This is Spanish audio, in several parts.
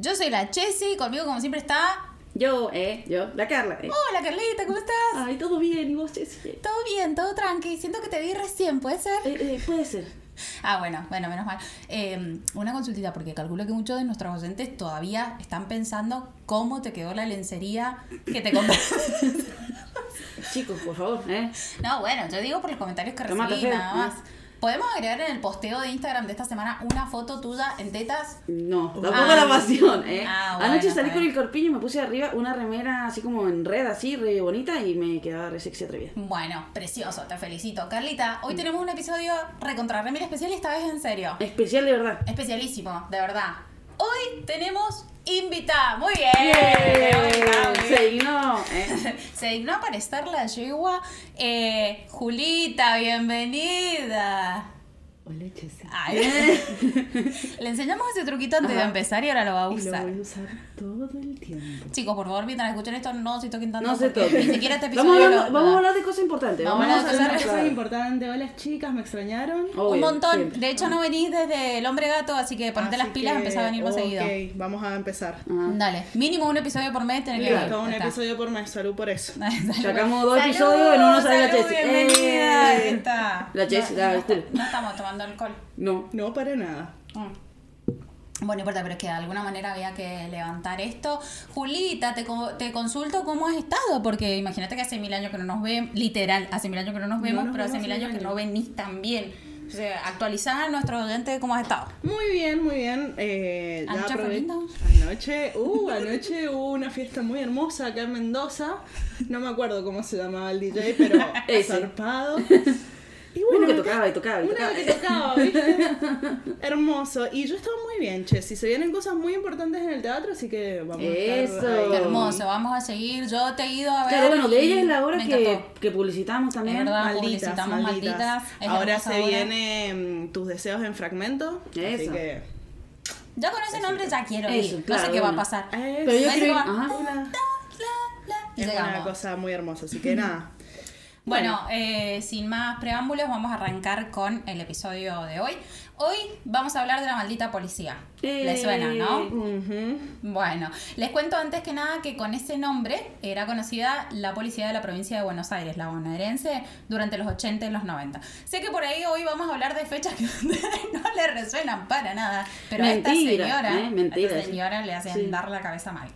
Yo soy la Chessy, conmigo como siempre está... Yo, eh, yo, la Carla. Eh. Hola Carlita, ¿cómo estás? Ay, todo bien, ¿y vos, Jessy? Todo bien, todo tranqui. Siento que te vi recién, ¿puede ser? Eh, eh, puede ser. Ah, bueno, bueno, menos mal. Eh, una consultita, porque calculo que muchos de nuestros oyentes todavía están pensando cómo te quedó la lencería que te compré. Chicos, por favor, eh. No, bueno, yo digo por los comentarios que Tomate recibí, feo, nada más. ¿Podemos agregar en el posteo de Instagram de esta semana una foto tuya en tetas? No, tampoco Ah. la pasión, eh. Ah, bueno, Anoche salí con el corpiño y me puse arriba una remera así como en red, así, re bonita, y me quedaba re sexy atrevida. Bueno, precioso, te felicito. Carlita, hoy tenemos un episodio recontra remera especial y esta vez en serio. Especial de verdad. Especialísimo, de verdad. Hoy tenemos invitada. Muy bien. Se dignó, eh. Se dignó a aparecer la yegua. Eh, Julita, bienvenida. Ay. Le enseñamos ese truquito antes de empezar y ahora lo va a Y lo usar. voy a usar todo el tiempo. Chicos, por favor, mientras escuchen esto, no se toquen tanto. No se porque toquen. Ni siquiera este episodio. Vamos a, hablar, lo- vamos a lo- hablar de cosas importantes. Vamos a hablar de cosas hablar Cosa importante, hola chicas, ¿me extrañaron? Obvio, un montón. siempre. De hecho, no venís desde el hombre gato, así que ponete Así las pilas y que, empezá a venir más ok, seguido. vamos a empezar. Ajá. Dale, mínimo un episodio por mes que venir. Listo, un Ya está. episodio por mes, salud por eso. Sacamos dos episodios, en uno sale la Chessy. Bienvenida. Eh. Ahí está. La Chessy, no, la- no, no estamos tomando alcohol. No. No, para nada. Mm. Bueno, no importa, pero es que de alguna manera había que levantar esto. Julita, te, co- te consulto cómo has estado, porque imagínate que hace mil años que no nos vemos, literal, hace mil años que no nos vemos, nos pero hace mil años que no venís tan bien. O sea, actualizar a nuestro oyente de cómo has estado. Muy bien, muy bien. Eh, ¿Anoche fue lindo? Anoche, uh, anoche hubo una fiesta muy hermosa acá en Mendoza. No me acuerdo cómo se llamaba el DJ, pero zarpado. Y Uno que tocaba y tocaba y Una tocaba. que tocaba, ¿viste? Hermoso. Y yo estaba muy bien, che. Si se vienen cosas muy importantes en el teatro, así que vamos a estar Eso. hermoso, vamos a seguir. Yo te he ido a ver. Claro, bueno, de ella es la hora que, que publicitamos también. Es verdad. Malditas, publicitamos malditas. Ahora se obra. viene mm, tus deseos en fragmento. Así Eso. que. Ya con ese nombre ya quiero ir. Eso, no sé claro, qué va a bueno. pasar. Es, Pero yo Parece creo que que... va- Ajá. una, cosa muy hermosa. Así que nada. Bueno, eh, sin más preámbulos, vamos a arrancar con el episodio de hoy. Hoy vamos a hablar de la maldita policía. ¿Le Eh, suena, no? Bueno, les cuento antes que nada que con ese nombre era conocida la policía de la provincia de Buenos Aires, la bonaerense, durante los 80 y los 90. Sé que por ahí hoy vamos a hablar de fechas que no le resuenan para nada, pero a esta señora, ¿eh? Mentira, a esta sí. señora le hacen Sí. dar la cabeza mal.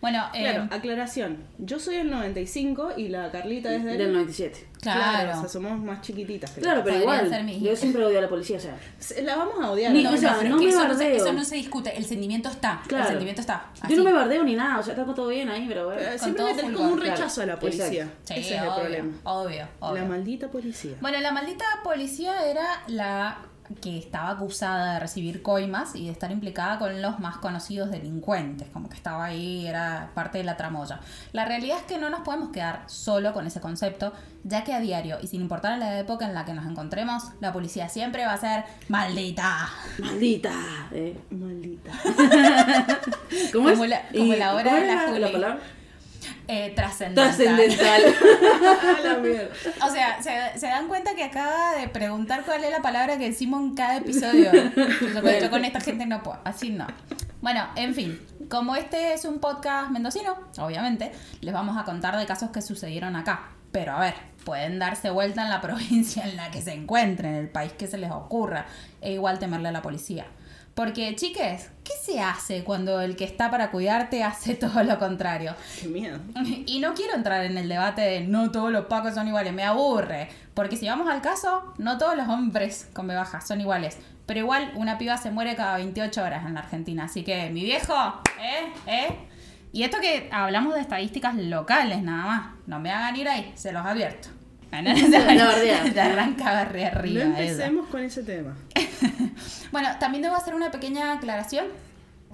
Bueno, eh, Claro, aclaración. Yo soy el 95 y la Carlita es del. Del 97. claro. o sea, somos más chiquititas. Claro, pero Podrían igual, yo siempre odio a la policía, o sea. Se- La vamos a odiar. Ni- ¿no? o sea, no que me eso, no bardeo. eso no se discute, el sentimiento está. El Claro. sentimiento está. Yo no me bardeo ni nada, o sea, está todo bien ahí, pero bueno. Con Siempre le tenés como un claro. rechazo a la policía. Sí, Ese es el problema. Obvio, obvio. La maldita policía. Bueno, la maldita policía era la que estaba acusada de recibir coimas y de estar implicada con los más conocidos delincuentes, como que estaba ahí, era parte de la tramoya. La realidad es que no nos podemos quedar solo con ese concepto, ya que a diario y sin importar la época en la que nos encontremos, la policía siempre va a ser maldita. Maldita. eh. Maldita. ¿Cómo Como es? la- como Y- la hora ¿cómo de la la palabra? Eh, trascendental. Trascendental. O sea, ¿se, se dan cuenta que acaba de preguntar cuál es la palabra que decimos en cada episodio. Yo, con- yo con esta gente no puedo, así no. Bueno, en fin, como este es un podcast mendocino, obviamente, les vamos a contar de casos que sucedieron acá. Pero a ver, pueden darse vuelta en la provincia en la que se encuentren, en el país que se les ocurra, e igual temerle a la policía. Porque, chiques, ¿qué se hace cuando el que está para cuidarte hace todo lo contrario? Qué miedo. Y no quiero entrar en el debate de no todos los pacos son iguales, me aburre. Porque si vamos al caso, no todos los hombres con B baja son iguales. Pero igual una piba se muere cada 28 horas en la Argentina. Así que, mi viejo, ¿eh? ¿eh? Y esto que hablamos de estadísticas locales nada más. No me hagan ir ahí, se los advierto. La bardea. Te arranca de arriba. no empecemos con ese tema. Bueno, también debo hacer una pequeña aclaración.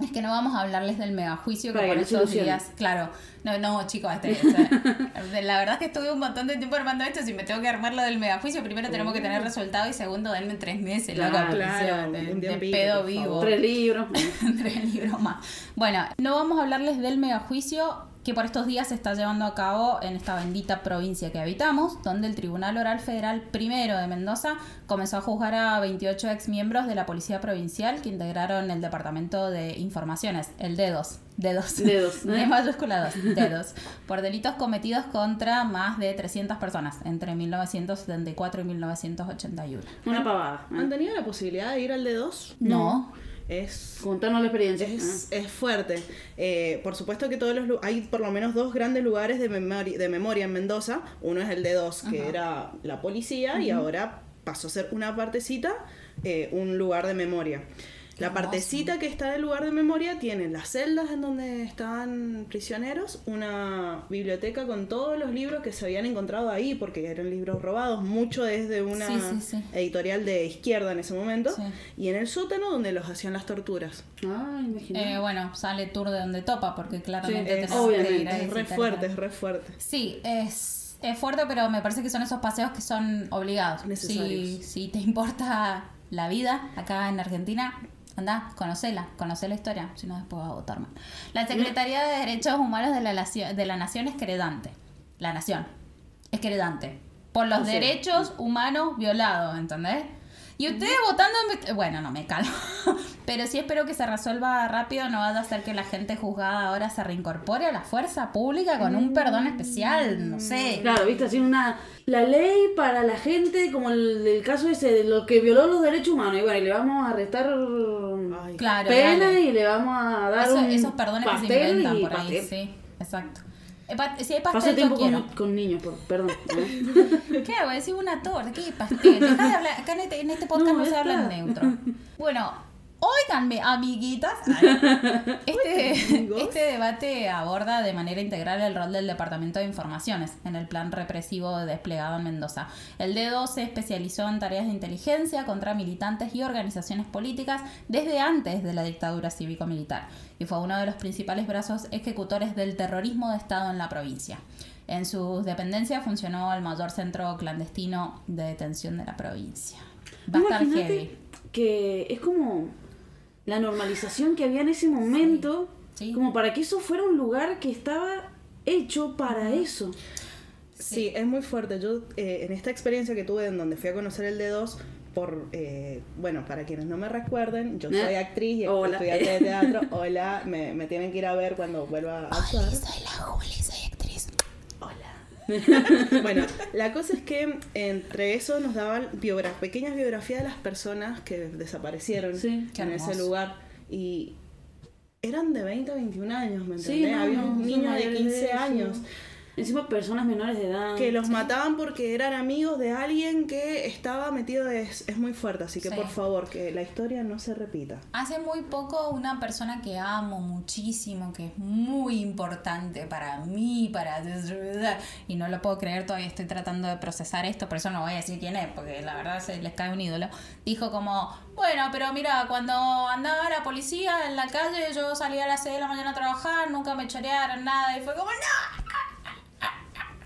Es que no vamos a hablarles del megajuicio que Para por no estos días. Claro, no, no, chicos, este, o sea, la verdad es que estuve un montón de tiempo armando esto. Si me tengo que armar lo del megajuicio, primero tenemos que tener resultado y segundo, denme tres meses, Claro, loco, porque, claro, de, un de tiempito, pedo vivo. Tres libros. Tres libros más. Bueno, no vamos a hablarles del megajuicio que por estos días se está llevando a cabo en esta bendita provincia que habitamos, donde el Tribunal Oral Federal primero de Mendoza comenzó a juzgar a 28 exmiembros de la Policía Provincial que integraron el Departamento de Informaciones, el dedos, dedos, Dedos, de ¿eh? mayúscula dos, dedos, por delitos cometidos contra más de 300 personas entre 1974 y 1981. Una pavada. ¿eh? ¿Han tenido la posibilidad de ir al D2? No. Es la experiencia. Es, ¿eh? es fuerte. Eh, por supuesto que todos los hay por lo menos dos grandes lugares de memoria, de memoria en Mendoza. Uno es el D2, que era la policía, y ahora pasó a ser una partecita, eh, un lugar de memoria. La partecita que está del lugar de memoria tiene las celdas en donde estaban prisioneros, una biblioteca con todos los libros que se habían encontrado ahí, porque eran libros robados, mucho desde una Sí, sí, sí. editorial de izquierda en ese momento, Sí. y en el sótano donde los hacían las torturas. Imagínate. Eh, bueno, sale tour de donde topa, porque claramente Sí, tenés Es, que obviamente, ir a es re fuerte, es re fuerte. Sí, es, es fuerte, pero me parece que son esos paseos que son obligados. Si, si te importa la vida acá en Argentina, anda, conocela, conoce la historia, si no después vas a votar mal. La Secretaría de Derechos Humanos de la, Nación- de la Nación es queredante. La Nación es queredante. Por los sea, derechos humanos violados, ¿entendés? Y ustedes votando en... Bueno, no me calmo. Pero sí espero que se resuelva rápido. No vaya a ser que la gente juzgada ahora se reincorpore a la fuerza pública con un perdón especial. No sé. Claro, viste, así una. La ley para la gente, como el, el caso ese de lo que violó los derechos humanos. Y bueno, y le vamos a restar Ay, Claro, pena y le vamos a dar Eso- un esos perdones que se inventan y por ahí. pastel. Sí, exacto. Eh, Si hay pastel, tiempo con, con niños, por, perdón. ¿eh? A decir una torta. ¿Qué pastel? Dejá de hablar. Acá en este, en este podcast No, no, se habla en neutro. Bueno, óiganme, amiguitas. Este, este debate aborda de manera integral el rol del Departamento de Informaciones en el plan represivo desplegado en Mendoza. El D2 se especializó en tareas de inteligencia contra militantes y organizaciones políticas desde antes de la dictadura cívico-militar y fue uno de los principales brazos ejecutores del terrorismo de Estado en la provincia. En sus dependencias funcionó el mayor centro clandestino de detención de la provincia. Va a estar heavy. que es como la normalización que había en ese momento, Sí. como para que eso fuera un lugar que estaba hecho para eso. Sí, es muy fuerte. Yo, eh, en esta experiencia que tuve en donde fui a conocer el D2, por, eh, bueno, para quienes no me recuerden, yo soy ¿Eh? actriz y Hola. estudiante de teatro. Hola, me, me tienen que ir a ver cuando vuelva a actuar. soy la Juli, soy. bueno, la cosa es que entre eso nos daban pequeñas biografías de las personas que desaparecieron Sí. En ese lugar. Y eran de 20 a 21 años, ¿me Sí, entendés? no, Había un niño de mayores 15 eso. Encima personas menores de edad. Que los mataban porque eran amigos de alguien que estaba metido, es, es muy fuerte, así que Sí. por favor, que la historia no se repita. Hace muy poco una persona que amo muchísimo, que es muy importante para mí, para... Y no lo puedo creer, todavía estoy tratando de procesar esto, por eso no voy a decir quién es, porque la verdad se les cae un ídolo. Dijo como, bueno, pero mira, cuando andaba la policía en la calle, yo salía a las 6 de la mañana a trabajar, nunca me chorearon nada, y fue como, no.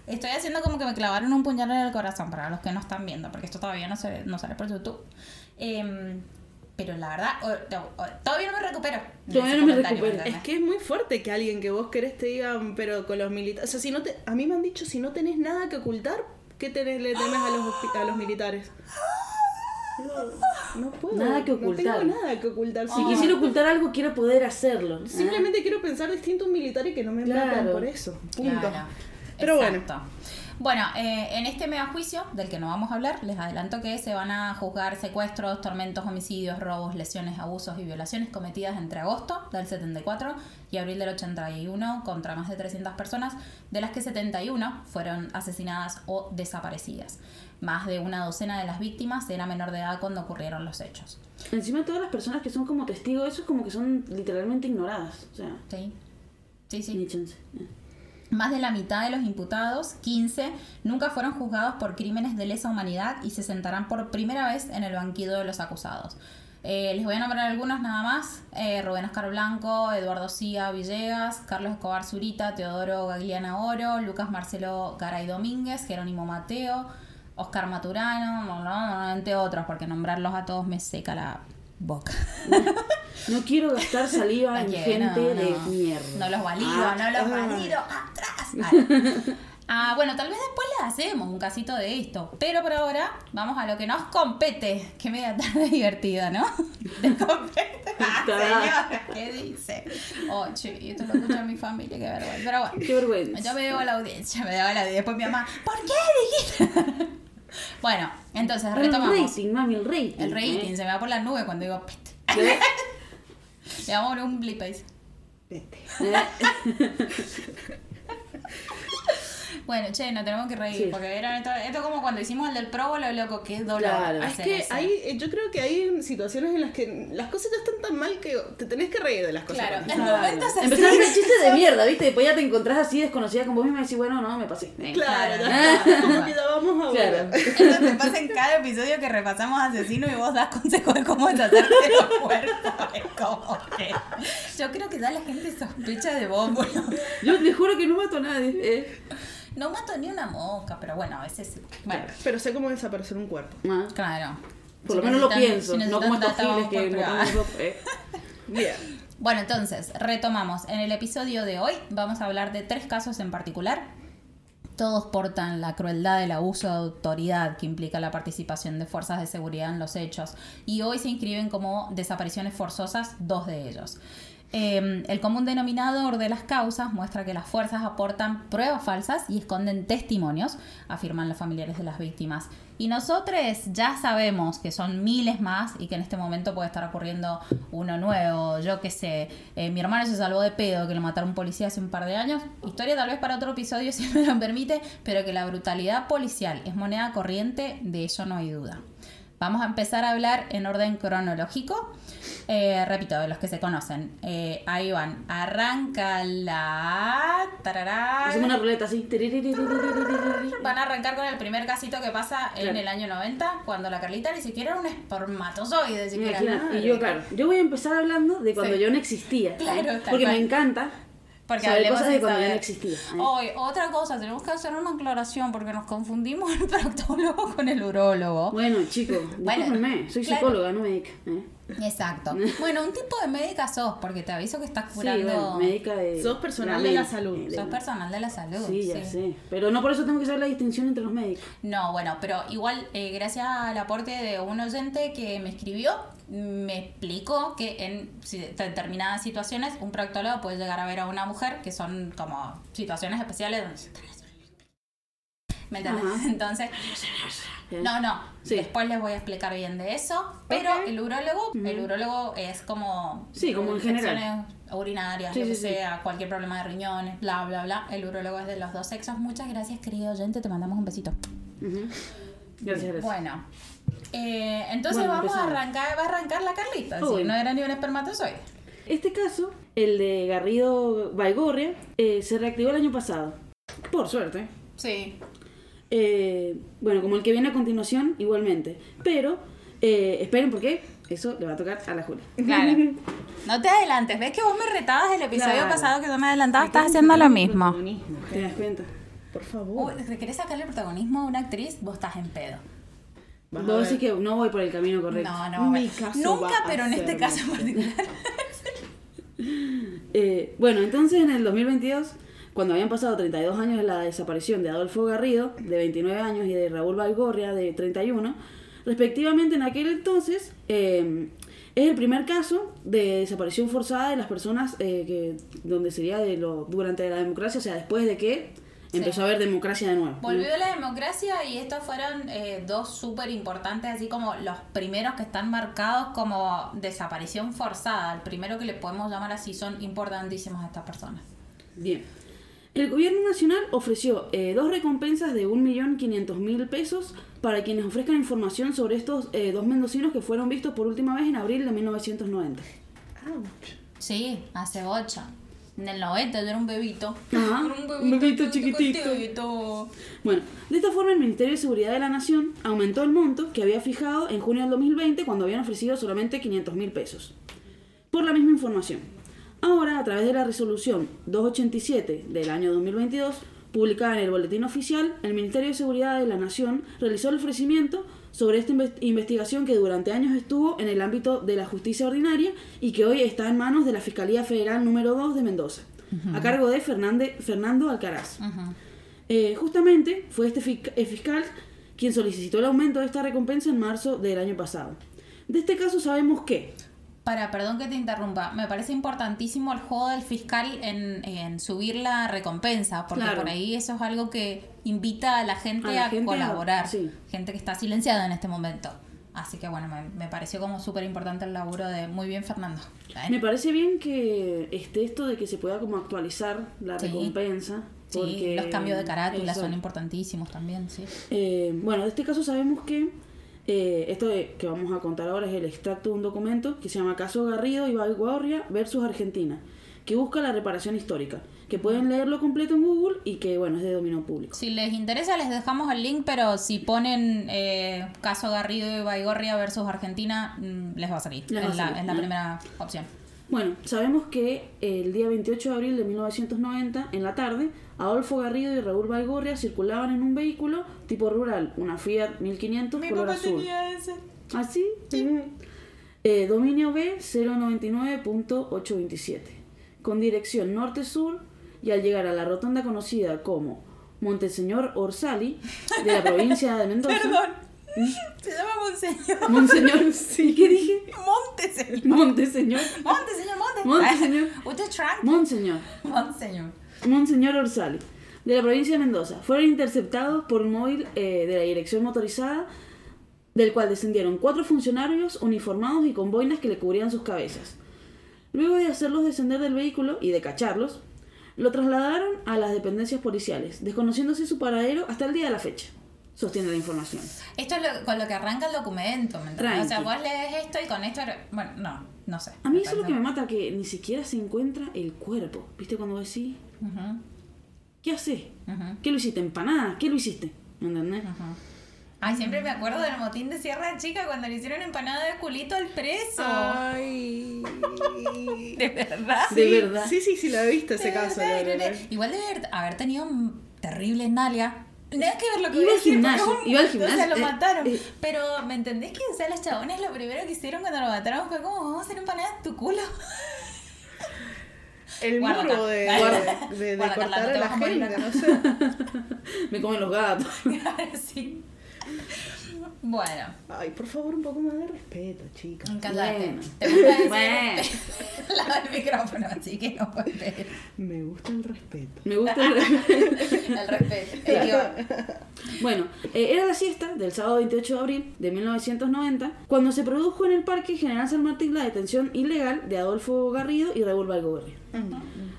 Estoy haciendo como que me clavaron un puñal en el corazón para los que no están viendo, porque esto todavía no se ve- no sale por YouTube. Em, pero la verdad, o- o- o- todavía no me recupero. Todavía no me recupero. Es que es muy fuerte que alguien que vos querés te diga, pero con los militares. O sea, si no te, a mí me han dicho, si no tenés nada que ocultar, ¿qué tenés, le temes a los, hospi- a los militares? No, no puedo. Nada que ocultar. No tengo nada que ocultar. Si Si quisiera ocultar algo, quiero poder hacerlo. Simplemente quiero pensar distinto a un militar y que no me Claro. maten por eso. Punto. Claro, Pero exacto. Bueno, eh, en este mega juicio, del que no vamos a hablar, les adelanto que se van a juzgar secuestros, tormentos, homicidios, robos, lesiones, abusos y violaciones cometidas entre agosto del 74 y abril del 81 contra más de 300 personas, de las que 71 fueron asesinadas o desaparecidas. Más de una docena de las víctimas era menor de edad cuando ocurrieron los hechos. Encima todas las personas que son como testigos, eso es como que son literalmente ignoradas. O sea, ¿Sí? Sí, sí. ni chance. ¿eh? Más de la mitad de los imputados, 15, nunca fueron juzgados por crímenes de lesa humanidad y se sentarán por primera vez en el banquido de los acusados. Eh, les voy a nombrar algunos nada más. Eh, Rubén Oscar Blanco, Eduardo Cía Villegas, Carlos Escobar Zurita, Teodoro Gagliana Oro, Lucas Marcelo Garay Domínguez, Jerónimo Mateo, Oscar Maturano, no, no, no, entre otros, porque nombrarlos a todos me seca la boca. No quiero gastar saliva en gente no, de mierda. No los valido, Ah, no los ah. valido. Atrás. Ah, bueno, tal vez después le hacemos un casito de esto. Pero por ahora, vamos a lo que nos compete. Qué media tarde divertida, ¿no? Te compete. Ah, señora, ¿qué dice? Oh, che, esto lo escucha mi familia, qué vergüenza. Pero bueno. Qué vergüenza. Yo me debo a la audiencia, me debo a la audiencia. Después mi mamá, ¿por qué dijiste? Bueno, entonces Pero el retomamos. rating, mami, el rating. El rating ¿eh? se me va por la nube cuando digo. ¿Qué? Le vamos a poner un blip ahí. Vete. Bueno, che, nos tenemos que reír, Sí. porque era esto, esto como cuando hicimos el del Probo, lo loco, que es doblado. Claro. Es que hay, eh, yo creo que hay situaciones en las que las cosas ya están tan mal que te tenés que reír de las cosas. Claro, en momentos así. Empezás a hacer chistes de mierda, ¿viste? Después ya te encontrás así desconocida con vos misma y decís, bueno, no, me pasé. Eh. Claro, Claro. ya está. Como que ya vamos a Claro. Eso te pasa en cada episodio que repasamos asesino y vos das consejos de cómo deshacerte de los cuerpos. Es como que. Yo creo que ya la gente sospecha de vos, bueno. Yo te juro que no mato a nadie. eh. No mato ni una mosca, pero bueno, a veces. Bueno, Pero sé cómo desaparecer un cuerpo. Ah, claro. Por lo menos lo pienso, si no como estos giles que eh. Bien. Bueno, entonces, retomamos. En el episodio de hoy vamos a hablar de tres casos en particular. Todos portan la crueldad del abuso de autoridad que implica la participación de fuerzas de seguridad en los hechos y hoy se inscriben como desapariciones forzosas dos de ellos. Eh, el común denominador de las causas muestra que las fuerzas aportan pruebas falsas y esconden testimonios, afirman los familiares de las víctimas. Y nosotros ya sabemos que son miles más y que en este momento puede estar ocurriendo uno nuevo. Yo qué sé, eh, mi hermano se salvó de pedo que lo mataron un policía hace un par de años. Historia tal vez para otro episodio si me lo permite, pero que la brutalidad policial es moneda corriente, de eso no hay duda. Vamos a empezar a hablar en orden cronológico. Eh, repito, de los que se conocen. Eh, ahí van. Arranca la. tarará. Hacemos una ruleta así. Van a arrancar con el primer casito que pasa en Claro. el año 90, cuando la Carlita ni siquiera era un espermatozoide, siquiera. Imagina, y yo, claro, yo voy a empezar hablando de cuando Sí. yo no existía. Claro, Porque me encanta Porque hablemos cosas de sin cuando yo no existía. ¿eh? Hoy, otra cosa, tenemos que hacer una aclaración porque nos confundimos el proctólogo con el urólogo. Bueno, chicos, Bueno, soy claro. psicóloga, no médica. ¿eh? Exacto. Bueno, un tipo de médica sos, porque te aviso que estás Sí, curando. bueno, médica de. Sos personal de la salud. eh, de- Sos personal de la salud. Sí, ya sé. Pero no por eso tengo que saber la distinción entre los médicos. No, bueno, pero igual, eh, gracias al aporte de un oyente que me escribió, me explicó que en determinadas situaciones un proctólogo puede llegar a ver a una mujer que son como situaciones especiales donde se ¿Me entiendes? Ajá. Entonces, no, no. Sí. Después les voy a explicar bien de eso. Pero el urólogo, el urólogo es como. Sí, como en general. urinarias, Sí, lo que sí, sea, cualquier problema de riñones, bla, bla, bla. El urólogo es de los dos sexos. Muchas gracias, querido oyente. Te mandamos un besito. Gracias, gracias. Bueno, eh, entonces Bueno, vamos a arrancar, va a arrancar la Carlita, Oh, si bueno. no era ni un espermatozoide. Este caso, el de Garrido Baigorria, eh, se reactivó el año pasado. Por suerte. Sí. Eh, bueno, como el que viene a continuación, igualmente. Pero, eh, esperen porque eso le va a tocar a la Julia. Claro. No te adelantes, ves que vos me retabas el episodio Claro. pasado que yo me adelantaba, estás haciendo lo mismo. ¿Te das cuenta? Por Uy, favor. ¿te querés sacarle el protagonismo a una actriz? Vos estás en pedo. Vas Vos decís que no voy por el camino correcto. No, no. Mi bueno. caso Nunca, va a pero en este caso en particular. Eh, bueno, entonces en el 2022, cuando habían pasado 32 años de la desaparición de Adolfo Garrido, de 29 años, y de Raúl Baigorria, de 31, respectivamente en aquel entonces, eh, es el primer caso de desaparición forzada de las personas eh, que donde sería de lo, durante la democracia, o sea, después de que empezó a haber democracia de nuevo. Volvió la democracia y estos fueron eh, dos súper importantes, así como los primeros que están marcados como desaparición forzada. El primero que le podemos llamar así son importantísimos a estas personas. Bien. El gobierno nacional ofreció eh, dos recompensas de 1.500.000 pesos para quienes ofrezcan información sobre estos eh, dos mendocinos que fueron vistos por última vez en abril de 1990. Ouch. Sí, hace ocho. En el 90 yo era un bebito. Ajá, Era un bebito chiquitito. chiquitito. Bueno, de esta forma el Ministerio de Seguridad de la Nación aumentó el monto que había fijado en junio del 2020 cuando habían ofrecido solamente 500.000 pesos por la misma información. Ahora, a través de la resolución 287 del año 2022, publicada en el Boletín Oficial, el Ministerio de Seguridad de la Nación realizó el ofrecimiento sobre esta inve- investigación que durante años estuvo en el ámbito de la justicia ordinaria y que hoy está en manos de la Fiscalía Federal número 2 de Mendoza, a cargo de Fernande- Fernando Alcaraz. Eh, justamente fue este eh, fiscal quien solicitó el aumento de esta recompensa en marzo del año pasado. De este caso sabemos que Para, perdón que te interrumpa, me parece importantísimo el juego del fiscal en, en subir la recompensa, porque Claro. por ahí eso es algo que invita a la gente A colaborar, sí. gente que está silenciada en este momento. Así que bueno, me, me pareció como súper importante el laburo de muy bien Fernando. Me parece bien que esté esto de que se pueda como actualizar la Sí. recompensa. Sí, los cambios de carátula son importantísimos también, sí. Eh, bueno, de este caso sabemos que eh, esto de- que vamos a contar ahora es el extracto de un documento que se llama Caso Garrido y Baigorria versus Argentina, que busca la reparación histórica, que pueden leerlo completo en Google y que, bueno, es de dominio público. Si les interesa les dejamos el link, pero si ponen eh, caso Garrido y Baigorria versus Argentina, mm, les va a salir. Va a la, es la primera opción. Bueno, sabemos que el día 28 de abril de 1990, en la tarde, Adolfo Garrido y Raúl Baigorria circulaban en un vehículo tipo rural, una Fiat 1500 color azul. ese. ¿Ah, sí? Eh, dominio B 099.827, con dirección norte-sur y al llegar a la rotonda conocida como Monteseñor Orsali, de la provincia de Mendoza. Perdón. Se llama Monseñor. Monseñor, sí, ¿qué dije? Monteseñor. Monteseñor. Monteseñor, Monte. Monteseñor. Usted es tranqui. Monseñor. Monseñor. Monseñor Orsali, de la provincia de Mendoza, fueron interceptados por un móvil eh, de la dirección motorizada, del cual descendieron cuatro funcionarios uniformados y con boinas que le cubrían sus cabezas. Luego de hacerlos descender del vehículo y de cacharlos, lo trasladaron a las dependencias policiales, desconociéndose su paradero hasta el día de la fecha. Sostiene la información. Esto es lo- con lo que arranca el documento, ¿me entiendes? O sea, vos lees esto y con esto... Bueno, no, no sé. A mí eso es lo que me mata, que ni siquiera se encuentra el cuerpo. ¿Viste cuando decís, Ujú, ¿qué haces? ¿Qué lo hiciste? ¿Empanada? ¿Qué lo hiciste? ¿Me entendés? ujú. Ay, siempre me acuerdo del motín de Sierra Chica cuando le hicieron empanada de culito al preso. Ay. De verdad. De verdad. Sí, sí, sí, la he visto ese De caso. verdad, de verdad. Igual debe haber, haber tenido un terrible nalgas. Nada que ver lo que Iba al gimnasio, un- iba al O sea, gimnasio, lo eh, mataron. eh. Pero, ¿me entendés que, o sea, los chabones lo primero que hicieron cuando lo mataron fue como, vamos a hacer empanadas en tu culo? El Guarda acá. de, Guarda. de, de Guarda, Carla, cortar no a la gente, acá. no sé. Me comen los gatos. sí. Bueno, Ay, por favor, un poco más de respeto, chicas. encantarte. Bueno. Te gusta decir Bueno. lava el micrófono, así que no puedes pedir Me gusta el respeto. Me gusta el... el respeto. el. Bueno, eh, era la siesta del sábado 28 de abril de 1990 cuando se produjo en el Parque General San Martín la detención ilegal de Adolfo Garrido y Raúl Valgorria.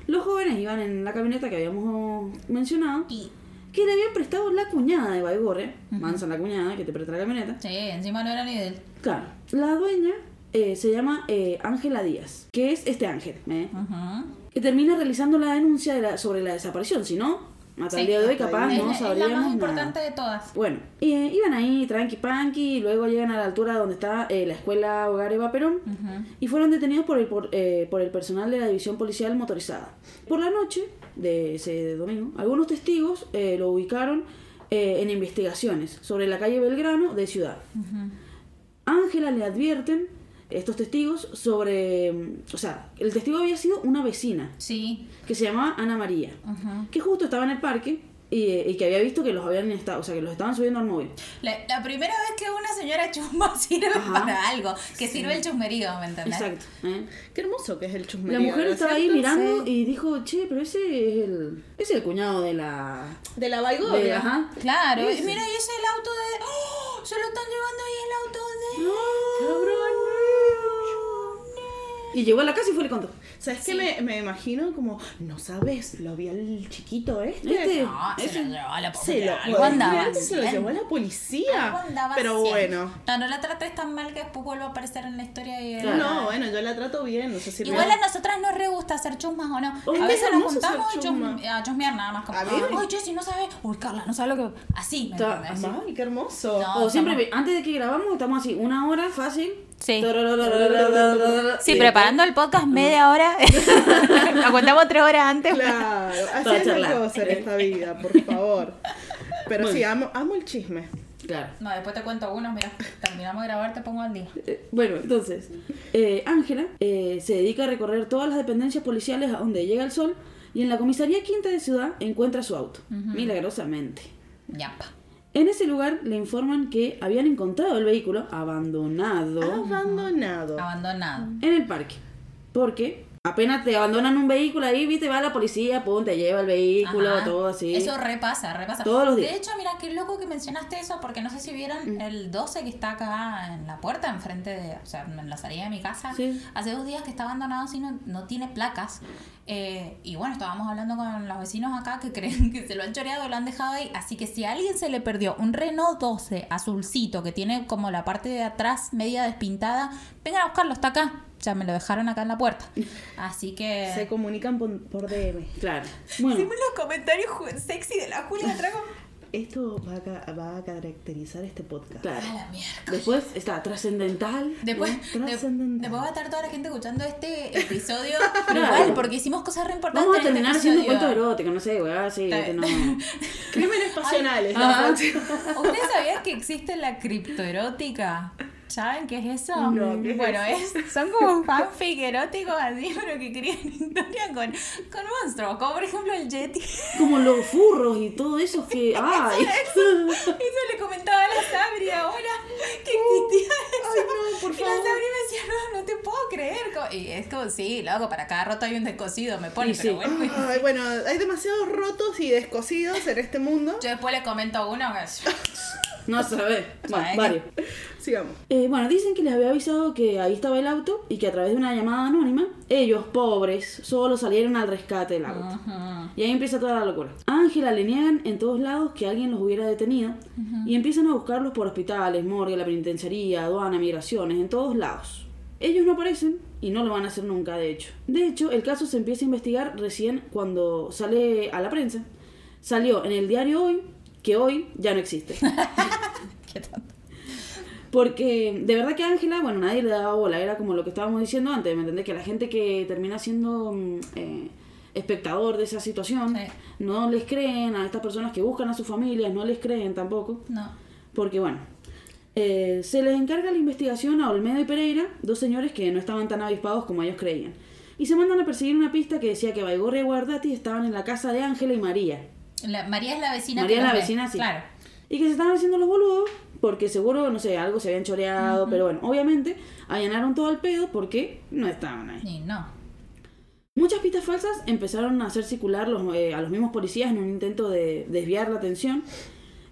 Los jóvenes iban en la camioneta que habíamos mencionado, Y, que le habían prestado la cuñada de Valgorria, Mansa la cuñada que te presta la camioneta. sí, encima no era ni del... Claro, la dueña eh, se llama eh, Ángela Díaz, que es este ángel, ¿eh? Ujú. que termina realizando la denuncia de la- sobre la desaparición, si no, hasta Sí, el día de hoy capaz es, no la- es la sabríamos más nada. importante de todas. Bueno, eh, iban ahí tranqui panqui y luego llegan a la altura donde está eh, la escuela Hogar Eva Perón Ujú. y fueron detenidos por el, por, eh, por el personal de la división policial motorizada. Por la noche de ese domingo, algunos testigos eh, lo ubicaron eh, en investigaciones sobre la calle Belgrano de Ciudad. Ángela le advierten estos testigos sobre, o sea, el testigo había sido una vecina Sí. que se llamaba Ana María, Ujú. que justo estaba en el parque y, y que había visto que los habían estado, o sea, que los estaban subiendo al móvil. La, la primera vez que una señora chusma sirve Ajá. para algo, que sirve el chusmerío, ¿me entendés? Exacto. ¿eh? Qué hermoso que es el La chusmerío. mujer ¿no es estaba ahí mirando Sí. y dijo, che, pero ese es el, ese es el cuñado de la... De la de- Baigorria. ajá. Claro, y mira, y ese es el auto de. ¡Oh! Se lo están llevando ahí el auto de. Y llegó a la casa y fue y le contó. ¿Sabes qué? Me, me imagino como, no sabes, lo vi al chiquito este. Este, No, se ese- lo llevó a la Se policía. lo, Algo andaba se lo llevó a la policía. Algo andaba Pero bueno. No, no la trates tan mal que después vuelva a aparecer en la historia y. Claro. No, bueno, yo la trato bien, no sé si Igual a nosotras nos re gusta hacer chusmas o no. Es a veces es nos juntamos chusma. chus- a chusmear nada más. Como, me- Ay, Jessy, no sabe. Uy, Carla, no sabe lo que. Así, ¿me? Ay, qué hermoso. No. O siempre, estamos- antes de que grabamos, estamos así, una hora fácil. Sí. Sí, preparando el podcast media hora. Lo contamos tres horas antes. Claro, así es la cosa en esta vida, por favor. Pero Bueno. sí, amo, amo el chisme. Claro. No, después te cuento unos, mira, terminamos de grabar, te pongo al día. Eh, Bueno, entonces, eh, Ángela eh, se dedica a recorrer todas las dependencias policiales a donde llega el sol y en la comisaría quinta de ciudad encuentra su auto, milagrosamente. Yapa. En ese lugar le informan que habían encontrado el vehículo abandonado Abandonado. Abandonado. en el parque. Porque apenas te abandonan un vehículo ahí, viste, va la policía, pum, te lleva el vehículo, Ajá. todo así. Eso repasa, repasa. Todos los días. De hecho, mira, qué loco que mencionaste eso, porque no sé si vieron el 12 que está acá en la puerta, enfrente de, o sea, en la salida de mi casa. Sí. Hace dos días que está abandonado, así no, no tiene placas. Eh, y bueno, estábamos hablando con los vecinos acá que creen que se lo han choreado y lo han dejado ahí. Así que si a alguien se le perdió un Renault 12 azulcito que tiene como la parte de atrás media despintada, vengan a buscarlo, está acá. Ya me lo dejaron acá en la puerta. Así que. Se comunican por, por DM. Claro. Bueno, Hicimos los comentarios sexy de la Julia Drago. Esto va a, ca- va a caracterizar este podcast. claro. A la mierda. Después está trascendental. Después, de- Trascendental. después va a estar toda la gente escuchando este episodio. Claro. Pero igual, porque hicimos cosas re importantes. Vamos a este terminar haciendo cuentos eróticos, no sé, weá, sí, que no. Crímenes pasionales. próxima. ¿Ustedes sabían que existe la criptoerótica? ¿Saben qué es eso? No, ¿qué es bueno, es, son como fanfic eróticos así, pero que crean historia con, con monstruos. Como por ejemplo el Yeti. Como los furros y todo eso que. ¡Ay! Eso le comentaba a la Sabri ahora que existía eso. Ay, no, por y la favor. Sabri me decía, no, no te puedo creer. Y es como, sí, loco, para cada roto hay un descosido, me pone, pero sí. bueno. Ay, bueno, hay demasiados rotos y descosidos en este mundo. Yo después le comento uno que No sabes. Bueno, varios. Sigamos. Eh, bueno, dicen que les había avisado que ahí estaba el auto y que a través de una llamada anónima, ellos, pobres, solo salieron al rescate del auto. Y ahí empieza toda la locura. A Ángela le niegan en todos lados que alguien los hubiera detenido y empiezan a buscarlos por hospitales, morgue, la penitenciaría, aduana, migraciones, en todos lados. Ellos no aparecen y no lo van a hacer nunca, de hecho. De hecho, el caso se empieza a investigar recién cuando sale a la prensa. Salió en el diario Hoy, que hoy ya no existe. Qué tonto. Porque de verdad que Ángela, bueno, nadie le daba bola, era como lo que estábamos diciendo antes, ¿me entendés? Que la gente que termina siendo mm, eh, espectador de esa situación, Sí. no les creen a estas personas que buscan a sus familias, no les creen tampoco, No. porque bueno, eh, se les encarga la investigación a Olmedo y Pereira, dos señores que no estaban tan avispados como ellos creían. Y se mandan a perseguir una pista que decía que Baigorria y Guardati estaban en la casa de Ángela y María. La- María es la vecina María que es la ve. vecina, sí. Claro. Y que se estaban haciendo los boludos porque seguro, no sé, algo se habían choreado, pero bueno, obviamente allanaron todo el pedo porque no estaban ahí. Y no. Muchas pistas falsas empezaron a hacer circular los, eh, a los mismos policías en un intento de desviar la atención.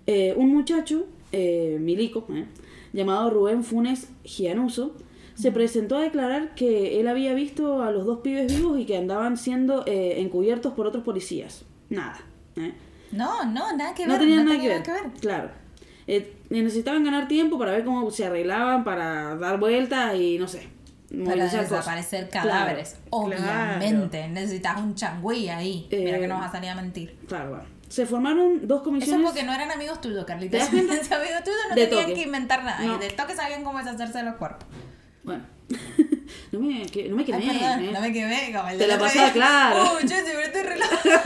Eh, un muchacho, eh, milico, eh, llamado Rubén Funes Gianuso, se presentó a declarar que él había visto a los dos pibes vivos y que andaban siendo eh, encubiertos por otros policías. Nada. Eh. No, no, nada que ver. No tenían nada, tenía que, ver. Claro. Eh, necesitaban ganar tiempo para ver cómo se arreglaban, para dar vueltas y no sé. Para movilizar cosas. desaparecer Claro, cadáveres. Obviamente. Necesitas un changüí ahí. Mira Eh, que no vas a salir a mentir. Claro, bueno. Se formaron dos Eso comisiones. es porque no eran amigos tuyos, Carlita. ¿Te das Si amigos tuyos no De tenían toque. que inventar nada. No. Y de toque sabían cómo deshacerse de los cuerpos. Bueno. no me, que, no me Ay, quemé, perdón, ¿eh? no me quemé como el Te de la pasaba claro. Uy, yo siempre estoy relajada.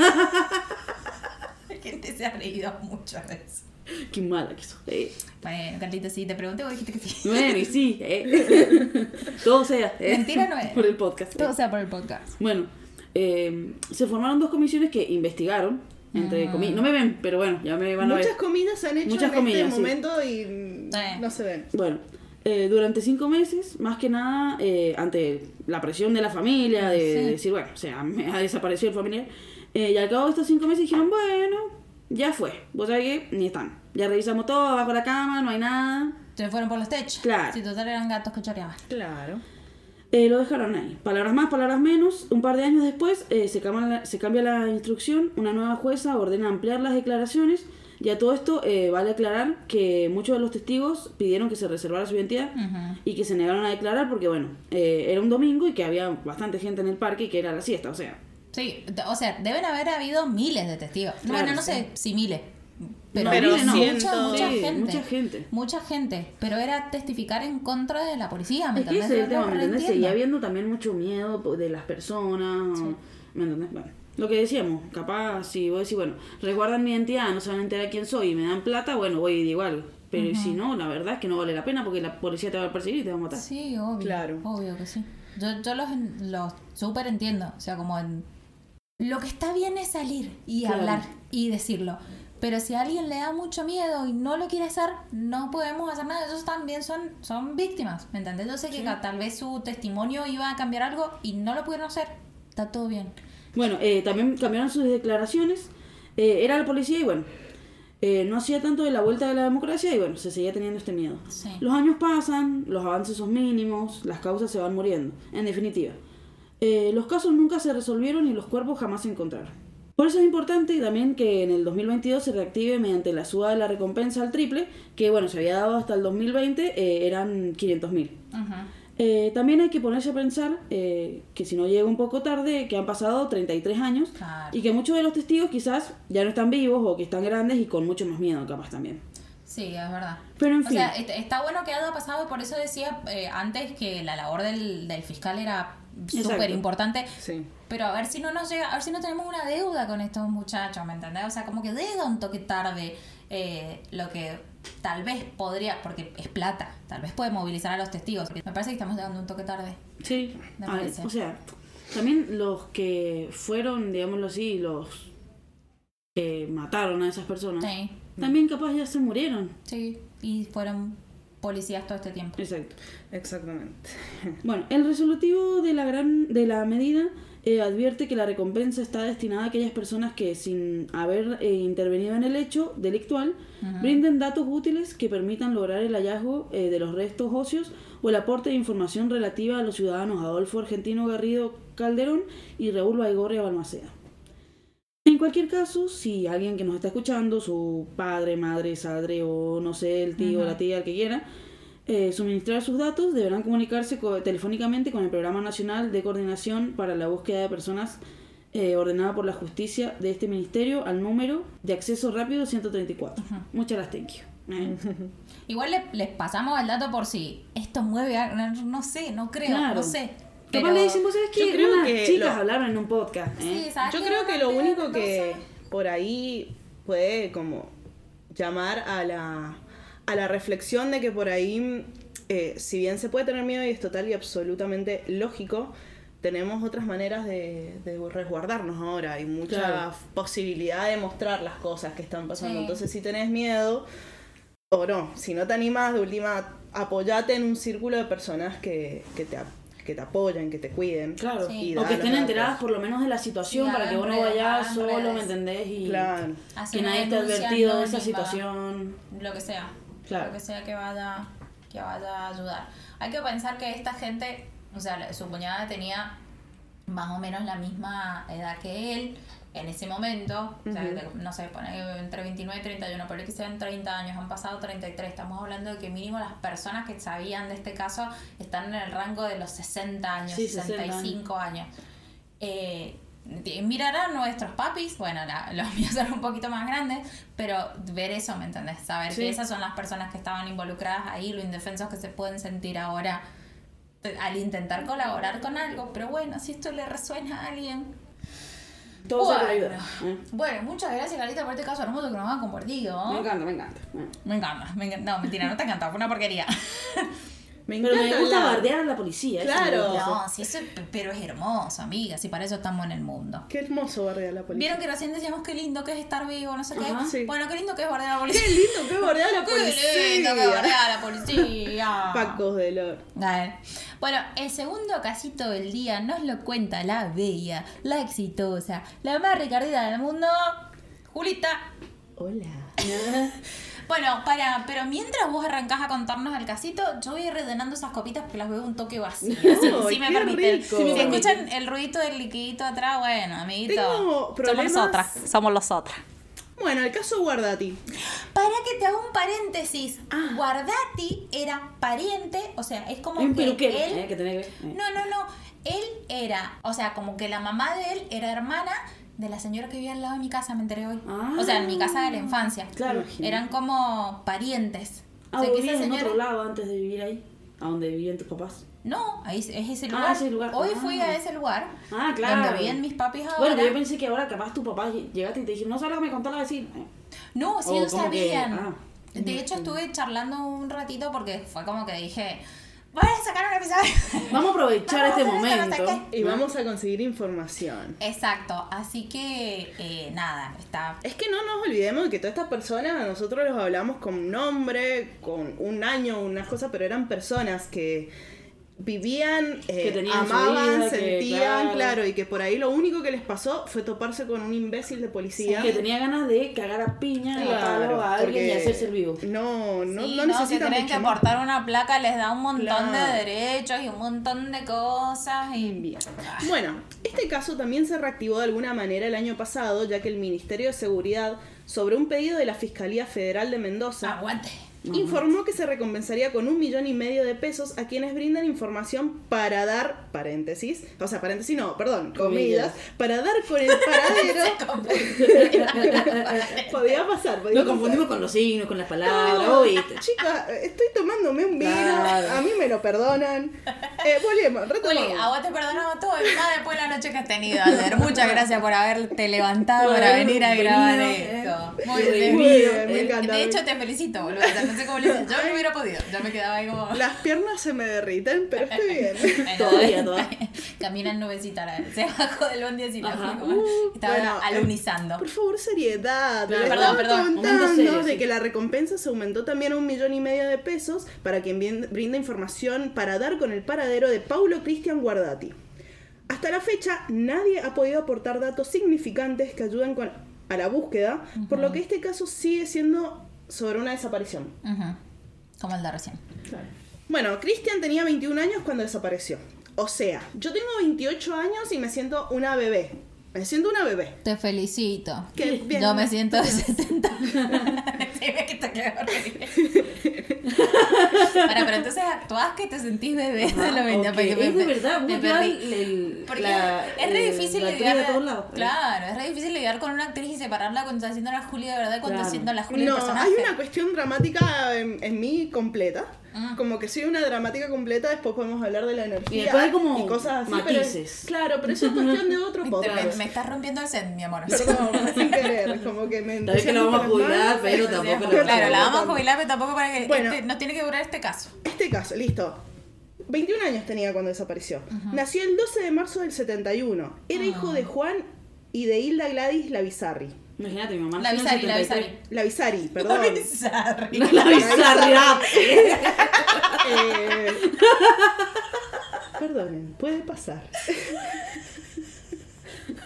Se ha reído muchas veces. Qué mala que sos. eh. Bueno, Carlita, sí, te pregunté, vos dijiste que sí. Bueno, y sí, eh. Todo sea. eh. Mentira no es. Por el podcast. eh. Todo sea por el podcast. Bueno, eh, se formaron dos comisiones que investigaron, entre Mm. comillas. No me ven, pero bueno, ya me van a ver. Muchas comidas se han hecho Muchas en comidas, este sí. momento y Eh. no se ven. Bueno, eh, durante cinco meses, más que nada, eh, ante la presión de la familia, de, Sí. de decir, bueno, o sea, me ha desaparecido el familiar, eh, y al cabo de estos cinco meses dijeron, bueno, ya fue, vos sabés que ni están. Ya revisamos todo, abajo de la cama, no hay nada. Se fueron por los techos. Claro. Si total eran gatos que choreaban. Claro. Eh, lo dejaron ahí. Palabras más, palabras menos. Un par de años después eh, se, cambia la, se cambia la instrucción. Una nueva jueza ordena ampliar las declaraciones. Y a todo esto eh, vale aclarar que muchos de los testigos pidieron que se reservara su identidad y que se negaron a declarar porque, bueno, eh, era un domingo y que había bastante gente en el parque y que era la siesta. O sea, Sí, o sea, deben haber habido miles de testigos. Claro, bueno, no sí. sé si miles. Pero, Pero mucha, mucha Sí, gente. mucha gente. Mucha gente. Pero era testificar en contra de la policía, ¿me es que entendés? ese es el Yo lo tema, ¿me entendés? Seguía habiendo también mucho miedo de las personas. ¿Me entendés? Bueno, lo que decíamos, capaz si vos decís, bueno, resguardan mi identidad, no se van a enterar quién soy y me dan plata, bueno, voy y digo algo. Pero si no, la verdad es que no vale la pena porque la policía te va a perseguir y te va a matar. Sí, obvio. Claro. Obvio que sí. Yo, yo los, los súper entiendo. O sea, como en. Lo que está bien es salir y Claro. hablar y decirlo. Pero si a alguien le da mucho miedo y no lo quiere hacer, no podemos hacer nada. Ellos también son, son víctimas. ¿Me entendés? Yo sé que tal vez su testimonio iba a cambiar algo y no lo pudieron hacer. Está todo bien. Bueno, eh, también cambiaron sus declaraciones. Eh, era la policía y bueno, eh, no hacía tanto de la vuelta de la democracia y bueno, se seguía teniendo este miedo. Sí. Los años pasan, los avances son mínimos, las causas se van muriendo, en definitiva. Eh, los casos nunca se resolvieron y los cuerpos jamás se encontraron. Por eso es importante también que en el 2022 se reactive mediante la suba de la recompensa al triple, que bueno, se había dado hasta el 2020, eh, eran 500 mil. Eh, también hay que ponerse a pensar eh, que si no llega un poco tarde, que han pasado 33 años Claro. y que muchos de los testigos quizás ya no están vivos o que están grandes y con mucho más miedo capaz también. Sí, es verdad. Pero en O fin, sea, est- está bueno que haya pasado, por eso decía eh, antes que la labor del, del fiscal era. Súper importante. Sí. Pero a ver si no nos llega, a ver si no tenemos una deuda con estos muchachos, ¿me entendés? O sea, como que llega un toque tarde eh, lo que tal vez podría, porque es plata, tal vez puede movilizar a los testigos. Me parece que estamos llegando un toque tarde. sí, me ver, o sea, también los que fueron, digámoslo así, los que mataron a esas personas, Sí, también capaz ya se murieron. sí. Y fueron policías todo este tiempo. Exacto. Exactamente. Bueno, el resolutivo de la gran de la medida eh, advierte que la recompensa está destinada a aquellas personas que, sin haber eh, intervenido en el hecho delictual, brinden datos útiles que permitan lograr el hallazgo eh, de los restos óseos o el aporte de información relativa a los ciudadanos Adolfo Argentino Garrido Calderón y Raúl Baigorria Balmaceda. En cualquier caso, si alguien que nos está escuchando, su padre, madre, sadre o no sé, el tío o la tía, el que quiera, eh, suministrar sus datos, deberán comunicarse co- telefónicamente con el Programa Nacional de Coordinación para la Búsqueda de Personas eh, ordenada por la justicia de este ministerio al número de acceso rápido 134. Muchas gracias, thank you. Eh, Igual le- les pasamos el dato por si esto mueve, a- no, no sé, no creo, Claro. no sé. Capaz Pero- le dicen, vos sabés Yo que creo unas que chicas lo- hablaron en un podcast. ¿eh? Sí, ¿sabes Yo qué? creo que lo único que por ahí puede como llamar a la, a la reflexión de que por ahí, eh, si bien se puede tener miedo y es total y absolutamente lógico, tenemos otras maneras de, de resguardarnos ahora. Hay mucha Claro. posibilidad de mostrar las cosas que están pasando. Sí. Entonces, si tenés miedo, o no, si no te animas, de última, apoyate en un círculo de personas que, que, te, ap- que te apoyen, que te cuiden. Claro, Sí. Y o que estén datos. enteradas por lo menos de la situación Sí, para que vos no vayas solo, redes. ¿me entendés? Y Claro. Que nadie esté advertido de esa situación. lo que sea. Claro. Lo que sea que vaya, que vaya a ayudar. Hay que pensar que esta gente, o sea, su cuñada tenía más o menos la misma edad que él en ese momento. O sea, de- no sé, pone entre 29 y 31, pero que sean 30 años, han pasado 33. Estamos hablando de que mínimo las personas que sabían de este caso están en el rango de los 60 años, Sí, 60 años. 65 años. Eh, mirar a nuestros papis, bueno, la- los míos son un poquito más grandes, pero ver eso, ¿me entendés? Saber Sí. que esas son las personas que estaban involucradas ahí, lo indefensos que se pueden sentir ahora al intentar colaborar con algo, pero bueno, si esto le resuena a alguien. Todo Bueno. se ayuda. ¿eh? Bueno, muchas gracias, Carita, por este caso hermoso que nos han compartido. Me encanta, me encanta. ¿eh? Me encanta, me encanta. No, mentira, no te encanta, fue una porquería. Me Pero me encanta gusta la- bardear a la policía. Claro. No, sí, eso, pero es hermoso, amiga, si para eso estamos en el mundo. Qué hermoso bardear a la policía. Vieron que recién decíamos qué lindo que es estar vivo, no sé qué. Ajá, sí. Bueno, qué lindo que es bardear a la policía. Qué lindo que bardear a la Qué lindo que policía. bardear a la policía. Pacos de lor. A ver. Bueno, el segundo casito del día nos lo cuenta la bella, la exitosa, la más ricardita del mundo, Julita. Hola. Bueno, para, pero mientras vos arrancás a contarnos el casito, yo voy rellenando esas copitas porque las veo un toque vacías. Si, Ay, si me permiten. rico. Si me escuchan el ruidito del liquidito atrás, bueno, amiguito. Tengo problemas- Somos nosotras. Somos los otras. Bueno, el caso Guardati. Para que te haga un paréntesis, Ah. Guardati era pariente, o sea, es como un que él ¿eh? que tenés eh. No, no, no. Él era, o sea, como que la mamá de él era hermana de la señora que vivía al lado de mi casa, me enteré hoy. Ah. o sea, en mi casa de la infancia. Claro. Eran como parientes. Ah, o sea, que esa en otro lado antes de vivir ahí, a donde vivían tus papás. No, ahí es Ah, lugar. ese lugar. Hoy Ah. fui a ese lugar. Ah, claro. Donde viven mis papis ahora. Bueno, pero yo pensé que ahora capaz tu papá llegaste y te dijeron, no sabes lo que me contó la vecina. No, sí O lo como que, sabían. ah. de hecho, estuve charlando un ratito porque fue como que dije, voy a sacar un episodio. Vamos a aprovechar Vamos este no momento. Y vamos a conseguir información. Exacto, así que eh, nada, está... Es que no nos olvidemos de que todas estas personas, nosotros los hablamos con nombre, con un año, unas cosas, pero eran personas que vivían, eh, Que amaban, vida, que, sentían, claro. claro. y que por ahí lo único que les pasó fue toparse con un imbécil de policía. Que tenía ganas de cagar a piña, a Claro, palo a alguien y hacerse el vivo. No, no, Sí, no, no, que creen que más. portar una placa les da un montón Claro. de derechos y un montón de cosas y Bien. Bueno, este caso también se reactivó de alguna manera el año pasado, ya que el Ministerio de Seguridad, sobre un pedido de la Fiscalía Federal de Mendoza, aguante. Informó que se recompensaría con un millón y medio de pesos a quienes brindan información para dar, paréntesis, o sea, paréntesis no, perdón, Comillas. para dar con el paradero. podía pasar, podía confundimos con los signos, con las palabras, No, ¿oíste? Chica, estoy tomándome un vino, Claro. a mí me lo perdonan. Eh, volvemos, retomamos. Uli, a vos te perdonamos todo y más después de la noche que has tenido ayer. Muchas gracias por haberte levantado Por para haber venir a grabar eh, esto. y Muy bien. Muy bien, me eh. encanta. De hecho, te felicito, boludo. No sé cómo lo hice. Yo no hubiera podido. Yo me quedaba ahí como. Las piernas se me derriten, pero estoy bien. Bueno, Todavía, todavía. Camina en nubecita, la- se bajó del bondi así, Uh, estaba bueno, eh, alunizando. Por favor, seriedad. Le perdón, perdón. Contando serio, de sí. que la recompensa se aumentó también a un millón y medio de pesos para quien brinda información para dar con el paradero de Paulo Cristian Guardati. Hasta la fecha, nadie ha podido aportar datos significantes que ayuden con- a la búsqueda, por lo que este caso sigue siendo sobre una desaparición. Como el de recién. Bueno, Cristian tenía 21 años cuando desapareció. O sea, yo tengo 28 años y me siento una bebé. Me siento una bebé. Te felicito. Qué bien. Yo me siento de 70. Sí, ve que. Para, pero entonces actuás que te sentís bebé de los 20 Ok, porque me- Es de verdad, perdí. el, el- Porque la- es re difícil la lidiar. de todos lados. Claro, es re difícil lidiar con una actriz y separarla cuando está haciendo la Julia de verdad y cuando Claro. haciendo la Julia No, personaje. hay una cuestión dramática en, en mí completa. Ah. Como que soy una dramática completa, después podemos hablar de la energía Y después hay como y cosas así. pero- matices. claro, pero eso es cuestión de otro podcast. me, me estás rompiendo el set, mi amor. Perdón, sin querer, como que me Tal vez que la vamos a jubilar, pero tampoco claro, la la vamos a jubilar, pero tampoco para que Bueno. este- nos tiene que este caso. Este caso, listo. 21 años tenía cuando desapareció. Nació el 12 de marzo del 71. Era hijo de Juan y de Hilda Gladys Lavizarri. Imagínate, mi mamá La Visari, la 73. Lavizari, perdón. La Bizarri, ah, Eh, perdonen, puede pasar.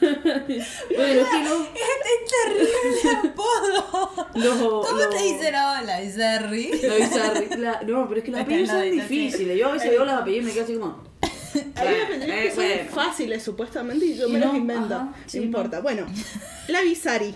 Bueno, es que no. Es terrible apodo. Lo, ¿Cómo lo- te dicen ahora, Bizarri? La Bizarri, la- no, pero es que los apellidos no, son difíciles. Yo a veces veo los apellidos y me quedo así como. Hay Bueno, apellidos eh, que son bueno. fáciles supuestamente y yo me no, los invento. ajá, no sí, importa. Bueno, Lavizari.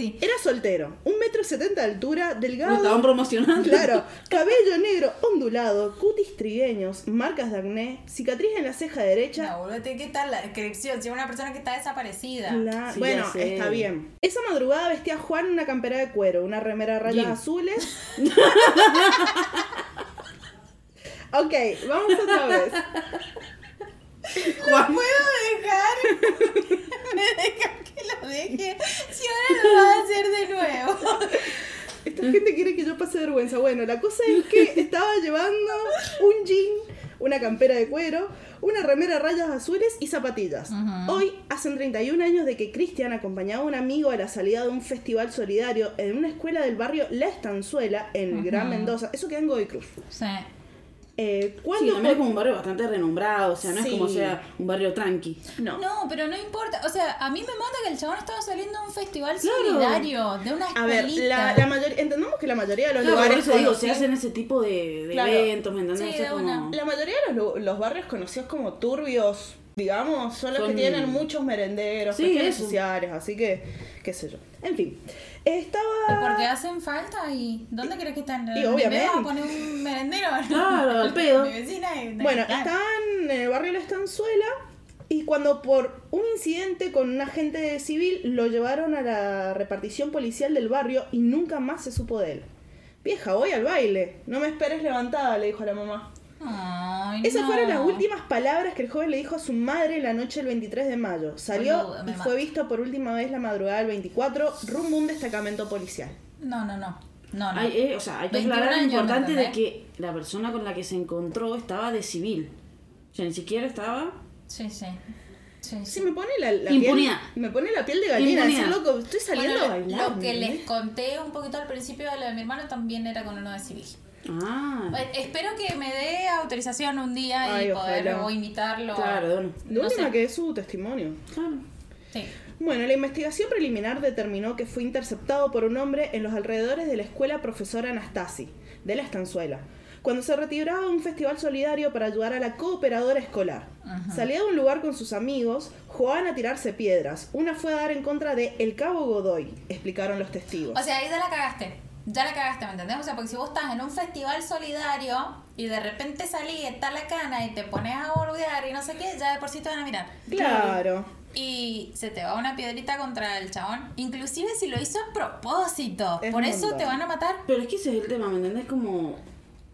Sí. Era soltero, un metro setenta de altura, Lo delgado. estaban promocionando. Claro, cabello negro ondulado, cutis trigueños, marcas de acné, cicatriz en la ceja derecha. No, boludo, tiene que estar la descripción. Si es una persona que está desaparecida. La- Sí, bueno, está bien. Esa madrugada vestía Juan una campera de cuero, una remera de rayas azules. ok, vamos otra vez. Juan. ¿Puedo dejar? ¿Me dejan que lo deje? Si ahora lo vas a hacer de nuevo. Esta gente quiere que yo pase vergüenza. Bueno, la cosa es que estaba llevando un jean, una campera de cuero, una remera de rayas azules y zapatillas. Ujú. Hoy hacen 31 años de que Cristian acompañaba a un amigo a la salida de un festival solidario en una escuela del barrio La Estanzuela en el Gran Mendoza. Eso queda en Godoy Cruz. Sí. Eh, Sí, ¿Cuándo también es como un barrio bastante renombrado, o sea, no Sí. es como sea un barrio tranqui. No. No, pero no importa. O sea, a mí me mata que el chabón estaba saliendo a un festival Claro. solidario de una A ver, escuelita. la, la mayoría, entendemos que la mayoría de los Claro, por lugares eso digo, se hacen ese tipo de, de Claro. eventos, ¿me entendés? Sí, O sea, de como- una. La mayoría de los, los barrios conocidos como turbios, digamos, son los Son- que tienen muchos merenderos, Sí, cuestiones eso. sociales, así que, qué sé yo. En fin, estaba... Porque hacen falta y ¿dónde crees que están? Y ¿Me obviamente. a poner un merendero? Claro, al pedo. Mi vecina y- Bueno, claro. estaban en el barrio La Estanzuela y cuando por un incidente con un agente civil lo llevaron a la repartición policial del barrio y nunca más se supo de él. Vieja, voy al baile, no me esperes levantada, le dijo a la mamá. Ay, Esas no. fueron las últimas palabras que el joven le dijo a su madre la noche del 23 de mayo. Salió y mato. fue visto por última vez la madrugada del 24 rumbo a un destacamento policial. No, no, no. No, no. Hay, eh, o sea, hay que 21 aclarar lo años, ¿me importante de que la persona con la que se encontró estaba de civil. O sea, ni siquiera estaba... Sí, sí. Sí, sí. Sí, me pone la, la Impunidad. piel. Me pone la piel de gallina. Loco, estoy saliendo Bueno, a lo- bailar. Lo que ¿me les conté un poquito al principio de lo de mi hermano también era con uno de civil. Ah, Eh, Espero que me dé autorización un día Ay, y poder o invitarlo. claro, de uno. De no última sé. que es su testimonio. Claro. Sí. Bueno, la investigación preliminar determinó que fue interceptado por un hombre en los alrededores de la escuela profesora Anastasi, de la Estanzuela, cuando se retiraba de un festival solidario para ayudar a la cooperadora escolar. Salía de un lugar con sus amigos, jugaban a tirarse piedras. Una fue a dar en contra de El Cabo Godoy, explicaron los testigos. O sea, ahí ya la cagaste. Ya la cagaste, ¿me entendés? O sea, porque si vos estás en un festival solidario y de repente salís, está la cana y te pones a boludear y no sé qué, ya de por sí te van a mirar. claro. Y se te va una piedrita contra el chabón. Inclusive si lo hizo a propósito. Es por eso montón. te van a matar. Pero es que ese es el tema, ¿me entendés? Como...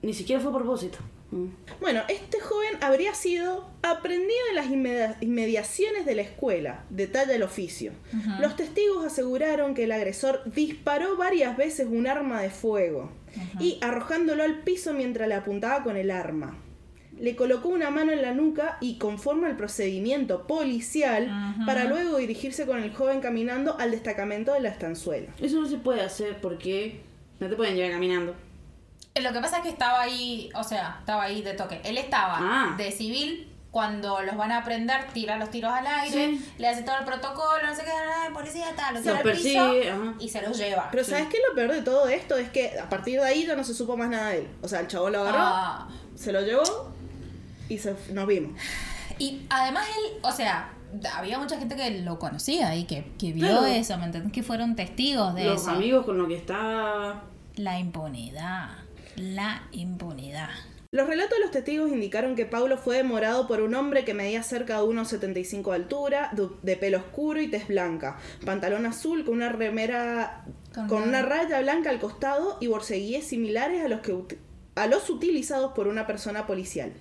Ni siquiera fue a propósito. Mm. Bueno, este joven habría sido aprendido en las inmedia- inmediaciones de la escuela, detalla el oficio. Los testigos aseguraron que el agresor disparó varias veces un arma de fuego y arrojándolo al piso mientras le apuntaba con el arma. Le colocó una mano en la nuca y conforme al procedimiento policial para luego dirigirse con el joven caminando al destacamento de la estanzuela. Eso no se puede hacer porque no te pueden llevar caminando. Lo que pasa es que estaba ahí, o sea, estaba ahí de toque. Él estaba Ah. de civil. Cuando los van a prender, tira los tiros al aire, Sí. le hace todo el protocolo, no sé qué, ay, policía, tal, lo Los tira al piso ajá. y se los lleva. Pero ¿sabes qué? Lo peor de todo esto es que a partir de ahí ya no se supo más nada de él. O sea, el chavo lo agarró, Ah. se lo llevó y se, nos vimos. Y además él, o sea, había mucha gente que lo conocía y que, que vio Claro. eso, ¿me entendés? Que fueron testigos de Los eso. amigos con los que estaba... La impunidad. La impunidad. Los relatos de los testigos indicaron que Paulo fue demorado por un hombre que medía cerca de 1,75 de altura, de, de pelo oscuro y tez blanca, pantalón azul con una remera Con con, una- raya blanca al costado y borceguíes similares a los, que, a los utilizados por una persona policial.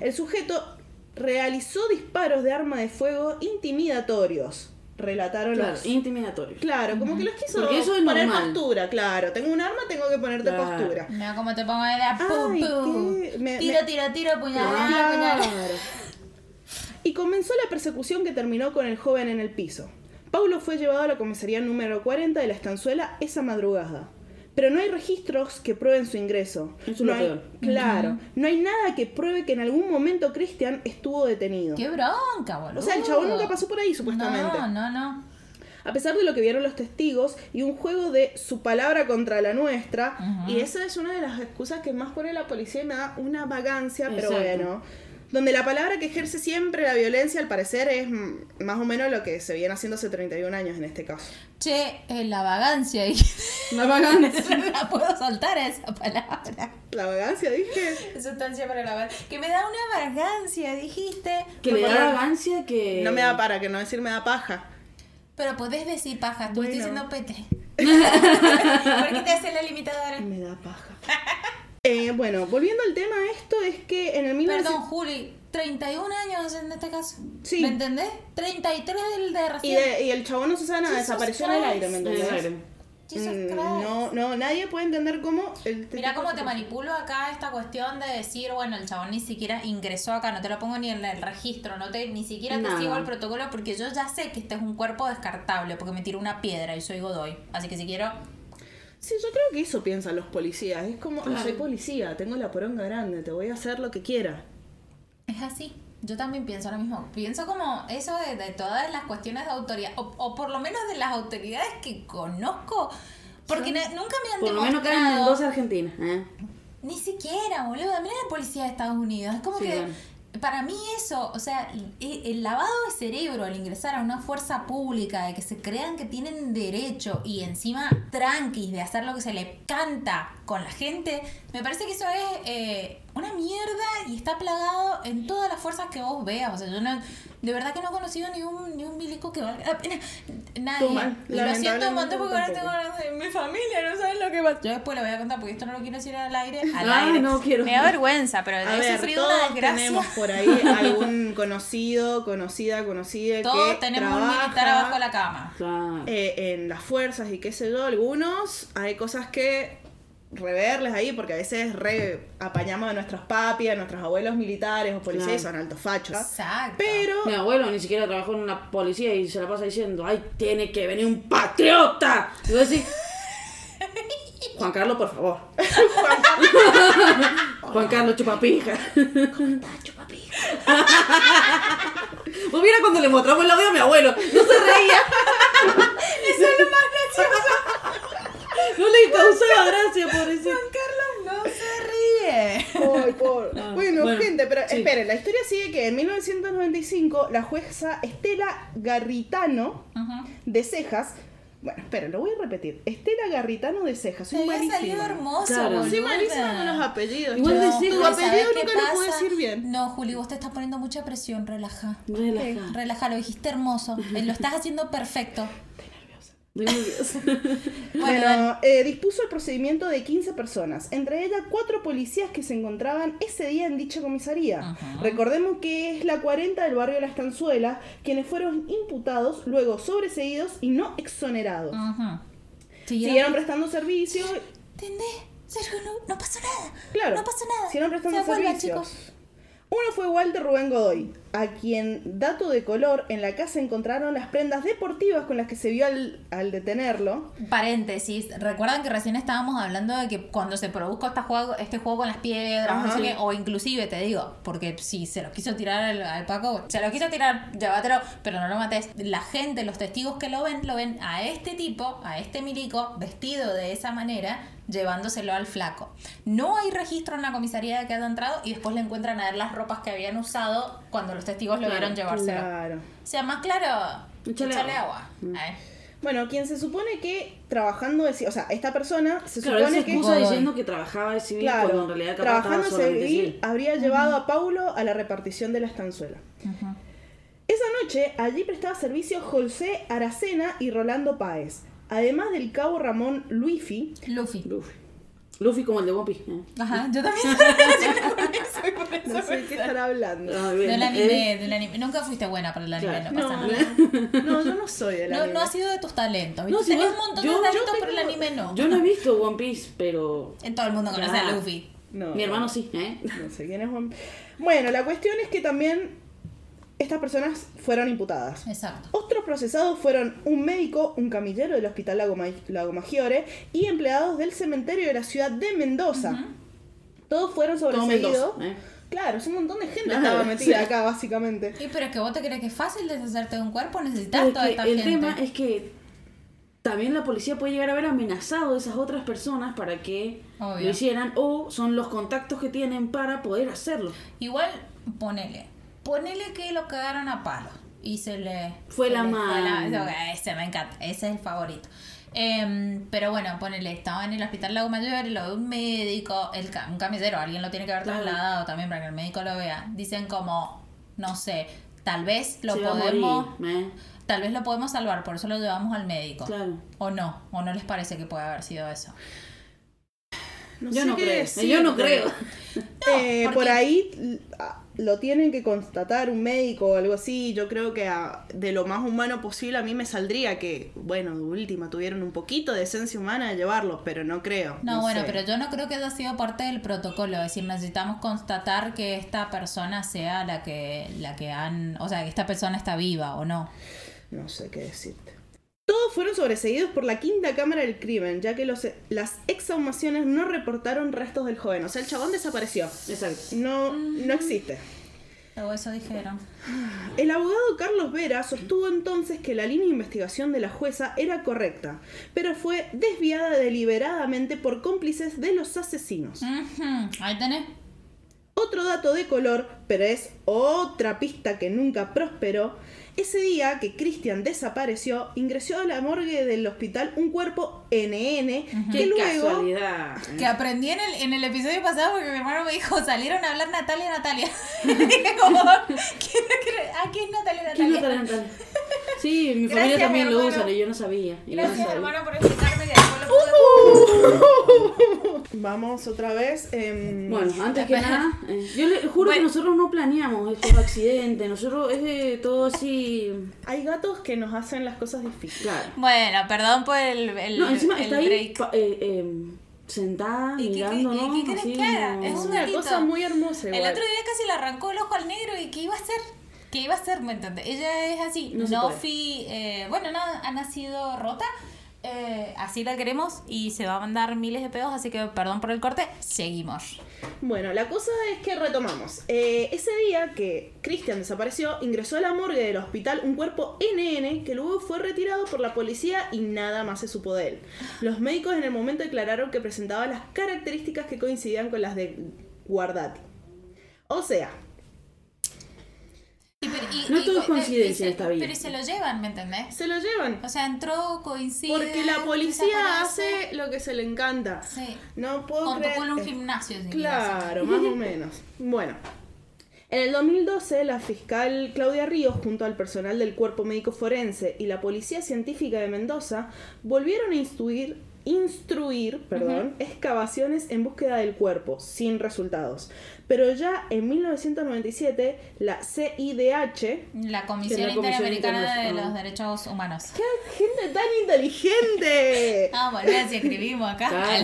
El sujeto realizó disparos de arma de fuego intimidatorios, relataron Claro, los... intimidatorio. Claro, como que los quiso Porque eso es poner normal. postura, claro. Tengo un arma, tengo que ponerte Claro. postura. Mira cómo te pongo de la pu, Ay, pu. qué- me- Tiro, me- tiro, tiro, puñalada, Claro. puñalada. Y comenzó la persecución que terminó con el joven en el piso. Paulo fue llevado a la comisaría número 40 de la estanzuela esa madrugada. Pero no hay registros que prueben su ingreso. Eso es no hay-. Claro, no hay nada que pruebe que en algún momento Cristian estuvo detenido. Qué bronca, boludo. O sea, el chabón nunca pasó por ahí, supuestamente. No, no, no. A pesar de lo que vieron los testigos y un juego de su palabra contra la nuestra, y esa es una de las excusas que más pone la policía y me da una vagancia, pero bueno. Donde la palabra que ejerce siempre la violencia, al parecer, es más o menos lo que se viene haciendo hace 31 años en este caso. Che, eh, la vagancia. y- La vagancia. no la puedo soltar esa palabra. La vagancia, dije. Sustancia para la vagancia. Que me da una vagancia, dijiste. Que le da vagancia que... No me da para, que no decir me da paja. Pero podés decir paja, estuviste Bueno. diciendo pete. ¿Por qué te hace la limitadora? Me da paja. Eh, bueno, volviendo al tema, esto es que en el 1900... Perdón, Juli, 31 años en este caso. Sí. ¿Me entendés? 33 del de Y, recién. de- y el chabón no se sabe nada, Jesus desapareció en el Christ. aire, ¿me entendés? Mm, Christ. no, no, nadie puede entender cómo... El Mira cómo te manipulo acá esta cuestión de decir, bueno, el chabón ni siquiera ingresó acá, no te lo pongo ni en el registro, no te, ni siquiera te sigo el protocolo porque yo ya sé que este es un cuerpo descartable porque me tiró una piedra y soy Godoy. Así que si quiero, Sí, yo creo que eso piensan los policías. Es como, Claro. soy policía, tengo la poronga grande, te voy a hacer lo que quiera. es así. Yo también pienso lo mismo. Pienso como eso de, de todas las cuestiones de autoridad, o, o por lo menos de las autoridades que conozco, porque nunca me han Por lo menos acá en demostrado- Mendoza, Argentina. ¿eh? Ni siquiera, boludo. Mira la policía de Estados Unidos. Es como Sí, que. Para mí eso, o sea, el el lavado de cerebro al ingresar a una fuerza pública, de que se crean que tienen derecho y encima tranquis de hacer lo que se les canta con la gente. Me parece que eso es eh, una mierda y está plagado en todas las fuerzas que vos veas. O sea, yo no, de verdad que no he conocido ni un, ni un milico que valga la pena. Nadie. Y lo siento un montón porque ahora tengo tampoco. ganas de mi familia, no saben lo que pasa. Yo después lo voy a contar porque esto no lo quiero decir al aire. Al Ay, aire. no quiero. Me da vergüenza, pero A he ver, sufrido todos una desgracia. tenemos por ahí algún conocido, conocida, conocida Todos que tenemos un trabaja, militar abajo de la cama. Claro. eh, en las fuerzas y qué sé yo, algunos hay cosas que reverles ahí porque a veces re apañamos a nuestros papis, a nuestros abuelos militares o policías y Claro. son altos fachos. Exacto. Pero Mi abuelo ni siquiera trabajó en una policía y se la pasa diciendo, ay, tiene que venir un patriota. Y yo decía, Juan Carlos, por favor. Juan Carlos Chupapija. ¿Cómo estás, Chupapija? Pues mira cuando le mostramos el audio a mi abuelo, no se reía. Eso es lo más gracioso. No le causaba gracia, pobrecito. Carlos no se ríe. Ay, por- Ah, bueno, bueno, gente, pero sí. esperen, la historia sigue que en 1995 la jueza Estela Garritano de Cejas, bueno, esperen, lo voy a repetir, Estela Garritano de Cejas, soy había salido malísima. hermoso, Claro. Soy malísima con los apellidos. Igual tu apellido ¿sabes nunca qué lo puedo pasa? decir bien. No, Juli, vos te estás poniendo mucha presión, relaja. Relaja. Relaja, lo dijiste hermoso. Eh, Lo estás haciendo perfecto. Bueno, eh, dispuso el procedimiento de 15 personas, entre ellas cuatro policías que se encontraban ese día en dicha comisaría. Ajá. Recordemos que es la 40 del barrio La Estanzuela, quienes fueron imputados, luego sobreseídos y no exonerados. Ajá. Siguieron prestando servicio. ¿Entendés? Sergio, no, no pasó nada. Claro, No pasó nada. siguieron prestando Se servicios. chicos. Uno fue Walter Rubén Godoy, a quien, dato de color, en la casa encontraron las prendas deportivas con las que se vio al, al detenerlo. Paréntesis, recuerdan que recién estábamos hablando de que cuando se produjo este juego, este juego con las piedras, no Ajá. sé qué, o inclusive te digo, porque si se lo quiso tirar al, al Paco, se lo quiso tirar, llévatelo, pero no lo mates. La gente, los testigos que lo ven, lo ven a este tipo, a este milico, vestido de esa manera, llevándoselo al flaco. No hay registro en la comisaría de que haya entrado y después le encuentran a ver las ropas que habían usado cuando los testigos lo Claro, vieron llevárselo. Claro. O sea, más claro, Échale échale agua. agua. Ay. Bueno, quien se supone que trabajando de ci- o sea, esta persona se Claro, él se supone que diciendo que trabajaba de civil cuando claro, en realidad trabajando solamente civil civil. habría llevado a Paulo a la repartición de la estanzuela. Esa noche allí prestaba servicio José Aracena y Rolando Páez, además del cabo Ramón. Luffy. Luffy. Luffy como el de One Piece. ¿eh? Ajá, yo también. No sé de qué estará hablando. Ah. Del Eh, anime, del anime. Nunca fuiste buena para el anime, Claro. no pasa No, nada. no, yo no soy del No, anime. no ha sido de tus talentos. No, No, si Tenés vos- un montón yo- de talentos, tengo- pero el anime no. Yo no he visto One Piece, pero En todo el mundo conoce a Luffy. No, mi no. hermano sí, ¿eh? No sé quién es Juan. Bueno, la cuestión es que también estas personas fueron imputadas. Exacto. Otros procesados fueron un médico, un camillero del Hospital Lago, Ma- Lago Maggiore y empleados del cementerio de la ciudad de Mendoza. Todos fueron sobreseídos. ¿eh? Claro, es un montón de gente Claro, estaba metida sí. acá, básicamente. Y pero es que vos te crees que es fácil deshacerte de un cuerpo, necesitas es toda esta el gente. tema es que también la policía puede llegar a haber amenazado a esas otras personas para que Obvio. lo hicieran o son los contactos que tienen para poder hacerlo. Igual, ponele. Ponele que lo cagaron a palo. Y se le. Fue se la mano. Ese me encanta. Ese es el favorito. Em, pero bueno, ponele, estaba en el hospital Lago Mayor y lo ve un médico, el, un camillero, alguien lo tiene que haber trasladado también para que el médico lo vea. Dicen como, no sé, tal vez lo Se podemos. morir, ¿eh? Tal vez lo podemos salvar, por eso lo llevamos al médico. Claro. O no, o no les parece que puede haber sido eso. No Yo sé no qué creo. Yo no creo. Eh, porque- por ahí lo tienen que constatar un médico o algo así. Yo creo que a- de lo más humano posible a mí me saldría que, bueno, de última tuvieron un poquito de esencia humana de llevarlos, pero no creo. No, bueno, sé. pero yo no creo que haya sido parte del protocolo. Es decir, necesitamos constatar que esta persona sea la que, la que han. O sea, que esta persona está viva o no. No sé qué decirte. Todos fueron sobreseídos por la quinta cámara del crimen, ya que los, las exhumaciones no reportaron restos del joven. O sea, el chabón desapareció. Exacto. No, no existe. O eso dijeron. El abogado Carlos Vera sostuvo entonces que la línea de investigación de la jueza era correcta, pero fue desviada deliberadamente por cómplices de los asesinos. Ahí tenés. Otro dato de color, pero es otra pista que nunca prosperó. Ese día que Christian desapareció, ingresó a la morgue del hospital un cuerpo NN que Qué luego casualidad. Que aprendí en el, en el episodio pasado porque mi hermano me dijo, salieron a hablar Natalia, Natalia. Y dije como, ¿quién, aquí es Natalia, ¿Quién Natalia? no te la- Sí, mi Gracias, familia también mi lo usa y yo no sabía. no Gracias sabía. hermano por explicarme que después lo pude... Vamos otra vez. em, Bueno, antes que nada, eh, yo le juro que nosotros no planeamos estos accidentes, nosotros es de todo así, hay gatos que nos hacen las cosas difíciles. claro. Bueno, perdón por el, el, No, encima el está ahí break. eh, eh, sentada, ¿Y qué- mirándonos, y qué como- Es Es un una cosa muy hermosa El otro día casi le arrancó el ojo al negro y ¿qué iba a hacer? ¿Qué iba a hacer? ¿Me entiendes? Ella es así. No se No, puede. fui. eh, bueno, no, ha nacido rota. eh, así la queremos y se va a mandar miles de pedos, así que perdón por el corte. Seguimos. Bueno, la cosa es que retomamos. Eh, ese día que Christian desapareció, ingresó a la morgue del hospital un cuerpo NN que luego fue retirado por la policía y nada más se supo de él. Los médicos en el momento declararon que presentaba las características que coincidían con las de Guardati. O sea, pero- y- No y- todo es y- coincidencia en esta vida. Pero y se lo llevan, ¿me entendés? se lo llevan. O sea, entró, coincide. Porque la policía hace lo que se le encanta. Sí. No puedo Con creer. culo un eh, gimnasio. si Claro, más o menos. Bueno. En el 2012, la fiscal Claudia Ríos, junto al personal del Cuerpo Médico Forense y la Policía Científica de Mendoza, volvieron a instruir, instruir perdón, excavaciones en búsqueda del cuerpo, sin resultados. Pero ya en 1997, la CIDH, La Comisión la Comisión Interamericana de los Derechos Humanos. ¡qué gente tan inteligente! Ah, bueno, si escribimos acá.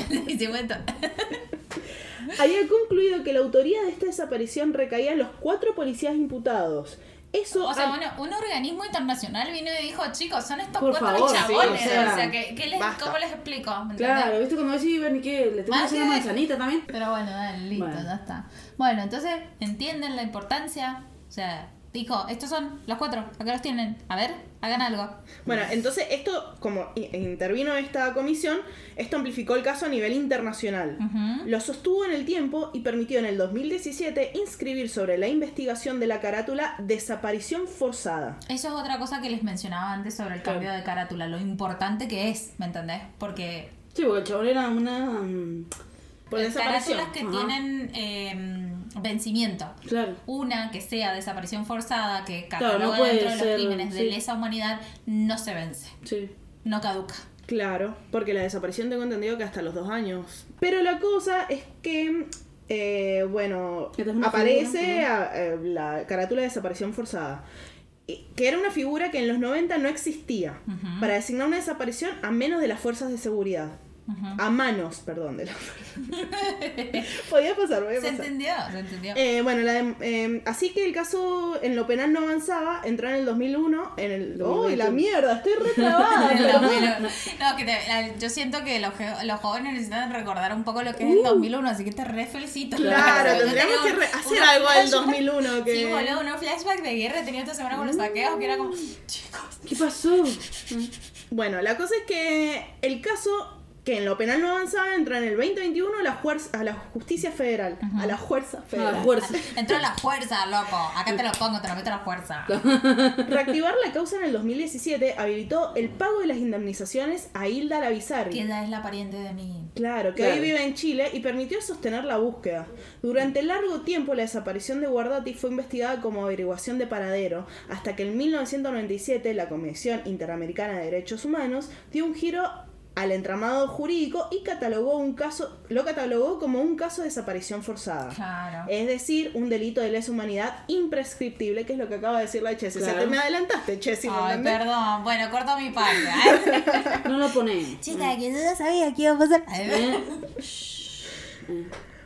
Había concluido que la autoría de esta desaparición recaía en los cuatro policías imputados. Eso O sea, al- bueno, un organismo internacional vino y dijo, chicos, son estos Por cuatro favor, sí, chabones. o sea, o sea, que, ¿qué les. ¿cómo les explico? Claro, ¿viste cuando decís, Bernie, que le tengo que hacer que- una manzanita también? Pero bueno, dale, listo, Bueno. ya está. Bueno, entonces, ¿entienden la importancia? O sea, dijo, estos son los cuatro, acá los tienen. A ver, hagan algo. Bueno, entonces esto, como intervino esta comisión, esto amplificó el caso a nivel internacional. Lo sostuvo en el tiempo y permitió en el 2017 inscribir sobre la investigación de la carátula desaparición forzada. Eso es otra cosa que les mencionaba antes sobre el Claro. cambio de carátula, lo importante que es, ¿me entendés? Porque Sí, porque el chabón era una... mm, las desaparición. carátulas que Ajá. tienen eh, vencimiento. Claro. Una que sea desaparición forzada, que Claro, no cataloga puede dentro de los ser, crímenes de lesa humanidad, no se vence, Sí. no caduca. Claro, porque la desaparición tengo entendido que hasta los dos años. Pero la cosa es que, eh, bueno, aparece figura, a- eh, la carátula de desaparición forzada. Que era una figura que en los 90 no existía. Para designar una desaparición a menos de las fuerzas de seguridad. A manos, perdón, de las Podía pasar, podía Se pasar. entendió, se entendió. Eh, bueno, la de- eh, así que el caso en lo penal no avanzaba, entró en el 2001, en el... ¡Uy, la 2021. mierda! Estoy retrabada. El pero 2001. No, que te- la- yo siento que los, los jóvenes necesitan recordar un poco lo que es el 2001, así que te re felicito. Uh. Claro, tendríamos tenía que re- un- hacer algo del flashbacks- 2001 que... Sí, boludo, unos flashbacks de guerra he tenido esta semana con los saqueos que era como, chicos. ¿Qué pasó? Bueno, la cosa es que el caso que en lo penal no avanzaba entró en el 2021 a la, a la justicia federal. A la fuerza A federal. la fuerza. Entró la fuerza, loco. Acá te lo pongo, te lo meto a la fuerza. Reactivar la causa en el 2017 habilitó el pago de las indemnizaciones a Hilda Lavizarri. Que ella es la pariente de mí. Claro, que Claro. hoy vive en Chile y permitió sostener la búsqueda. Durante largo tiempo la desaparición de Guardati fue investigada como averiguación de paradero, hasta que en 1997 la Comisión Interamericana de Derechos Humanos dio un giro al entramado jurídico y catalogó un caso, lo catalogó como un caso de desaparición forzada. Claro. Es decir, un delito de lesa humanidad imprescriptible, que es lo que acaba de decir la Chessy. O sea, te me adelantaste, Chessy, ¿me Ay, perdón. Bueno, corto mi parte. ¿eh? No lo ponemos. Chica, que yo ya sabía que iba a pasar. ¿Eh?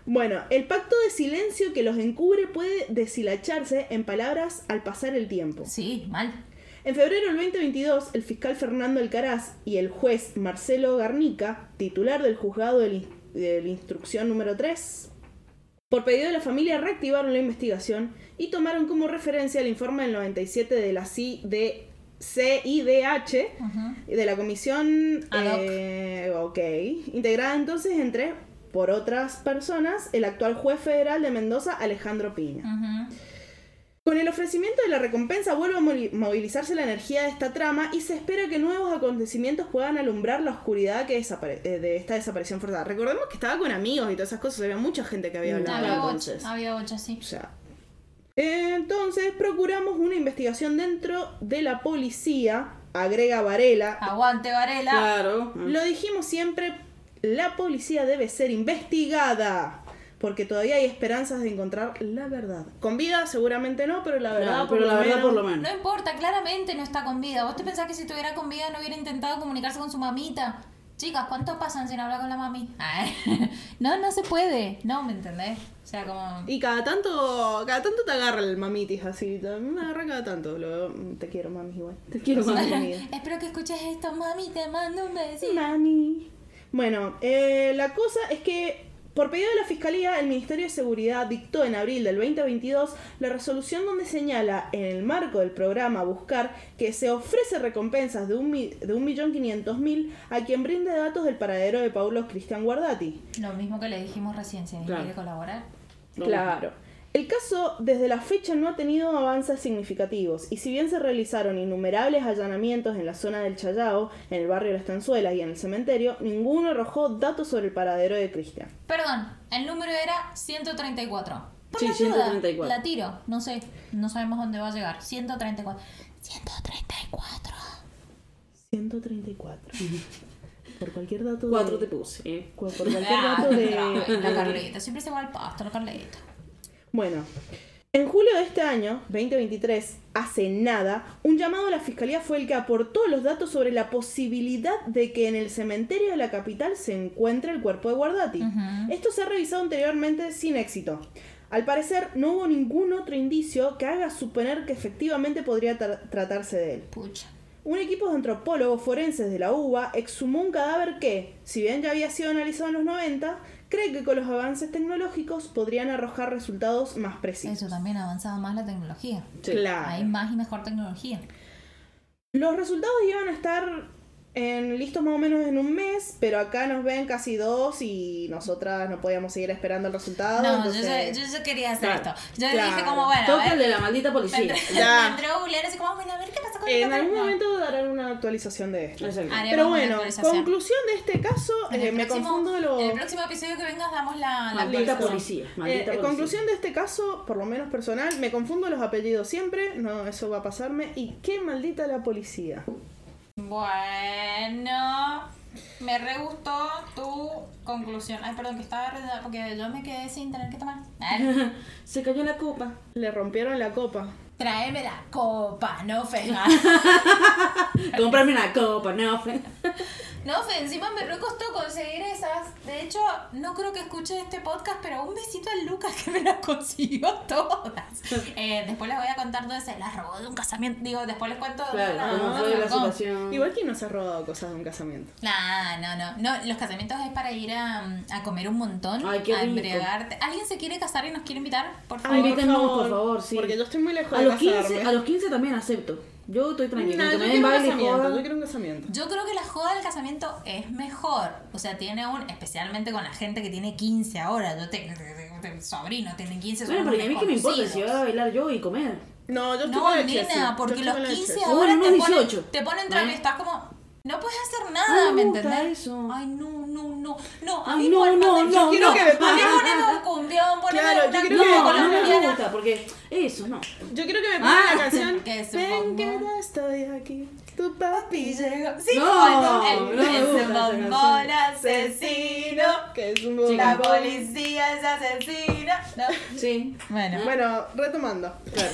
Bueno, el pacto de silencio que los encubre puede deshilacharse en palabras al pasar el tiempo. Sí, mal. En febrero del 2022, el fiscal Fernando Alcaraz y el juez Marcelo Garnica, titular del juzgado de la instrucción número 3, por pedido de la familia reactivaron la investigación y tomaron como referencia el informe del 97 de la CIDH Ujú. de la comisión eh, ok, integrada entonces entre por otras personas el actual juez federal de Mendoza, Alejandro Piña. Con el ofrecimiento de la recompensa vuelve a movilizarse la energía de esta trama y se espera que nuevos acontecimientos puedan alumbrar la oscuridad que desapare- eh, de esta desaparición forzada. Recordemos que estaba con amigos y todas esas cosas, había mucha gente que había hablado. Había entonces. ocho, había ocho, sí. O sea, entonces procuramos una investigación dentro de la policía, agrega Varela. Aguante, Varela. Claro. Lo dijimos siempre, la policía debe ser investigada. Porque todavía hay esperanzas de encontrar la verdad. Con vida seguramente no, pero la verdad, Claro, por pero lo la verdad menos- por lo menos. No importa, claramente no está con vida. ¿Vos te pensás que si estuviera con vida no hubiera intentado comunicarse con su mamita? Chicas, ¿cuánto pasan sin hablar con la mami? Ay, no, no se puede. No, ¿me entendés? O sea, como... Y cada tanto, cada tanto te agarra el mamitis así. Me agarra cada tanto. Lo- te quiero, mami, igual. Te quiero, mami. Espero que escuches esto, mami, te mando un besito. Mami. Bueno, eh, la cosa es que por pedido de la Fiscalía, el Ministerio de Seguridad dictó en abril del 2022 la resolución donde señala, en el marco del programa Buscar, que se ofrece recompensas de un mi- de 1.500.000 a quien brinde datos del paradero de Paulo Cristian Guardati. Lo mismo que le dijimos recién, si Claro. quiere colaborar. No. Claro. El caso desde la fecha no ha tenido avances significativos y si bien se realizaron innumerables allanamientos en la zona del Chayao, en el barrio de las Tanzuelas y en el cementerio, ninguno arrojó datos sobre el paradero de Cristian. Perdón, el número era 134. Por Sí, la ayuda, 134. La tiro, no sé, no sabemos dónde va a llegar. 134. 134. 134. Por cualquier dato Cuatro de... te puse. eh. Por cualquier dato de... La Carlita, siempre se va al pasto, la Carlita. Bueno, en julio de este año, 2023, hace nada, un llamado a la fiscalía fue el que aportó los datos sobre la posibilidad de que en el cementerio de la capital se encuentre el cuerpo de Guardati. Esto se ha revisado anteriormente sin éxito. Al parecer, no hubo ningún otro indicio que haga suponer que efectivamente podría tra- tratarse de él. Pucha. Un equipo de antropólogos forenses de la UBA exhumó un cadáver que, si bien ya había sido analizado en los 90, cree que con los avances tecnológicos podrían arrojar resultados más precisos. Eso también ha avanzado más la tecnología. Sí. Claro. Hay más y mejor tecnología. Los resultados iban a estar en, listos más o menos en un mes, pero acá nos ven casi dos y nosotras no podíamos seguir esperando el resultado. No, entonces- yo, yo quería hacer Claro. esto. Yo Claro. dije como, bueno, a Toca el ver. de la maldita Me policía. me googlear así como, bueno, a ver qué pasa con En algún momento darán una actualización de esto. Pero bueno, conclusión de este caso, eh, me confundo lo... En el próximo episodio que vengas damos la, la Maldita policía. Eh, Maldita eh, policía. conclusión de este caso, por lo menos personal, me confundo los apellidos siempre, no, eso va a pasarme. Y qué maldita la policía. Bueno, me re gustó tu conclusión. Ay, perdón, que estaba re- porque yo me quedé sin tener que tomar. Ay, Se cayó la copa. Le rompieron la copa. Tráeme la copa, no fega. Comprarme una copa, no. fe- No, Fe, encima me re costó conseguir esas. De hecho, no creo que escuche este podcast, pero un besito a Lucas que me las consiguió todas. Eh, después les voy a contar dónde se las robó de un casamiento. Digo, después les cuento Claro, dónde fue las la situación. Igual que nos ha robado cosas de un casamiento. Nah, no, no, no. Los casamientos es para ir a, a comer un montón, Ay, qué a rico. embriagarte. ¿Alguien se quiere casar y nos quiere invitar? Por favor. Ay, invítenos, por favor, sí. Porque yo estoy muy lejos A de los, 15, casarme. a los 15 también acepto. Yo estoy tranquila. Que yo quiero un casamiento, yo quiero un casamiento. Yo creo que la joda del casamiento es mejor. O sea, tiene un. Especialmente con la gente que tiene 15 ahora. Yo tengo. tengo sobrino, tienen 15 Bueno, pero ¿y a mí qué me importa si voy a bailar yo y comer? No, yo estoy No, con la Chessy. nena, Yo porque los con la 15 Chessy. Ah, ahora bueno, te ponen, 18. te ponen ¿Eh? travesti, estás como. No puedes hacer nada, Ay, ¿me me entendés? eso. Ay, no, no, no. No, a mí no, por- no, yo no, quiero no. que me ¿Por qué pongan- poneme un cumbión? Poneme Claro, yo una quiero No, que- no me colombiana. gusta, porque eso no. Yo quiero que me pongan Ah, la canción. que es un Ven bombón. que ya estoy aquí. Tu papi llegó. Sí, No, no me ese gusta esa bombón asesino. Que es un Sí, La bombón. policía es asesina. No. Sí. Bueno, Bueno, retomando. Claro.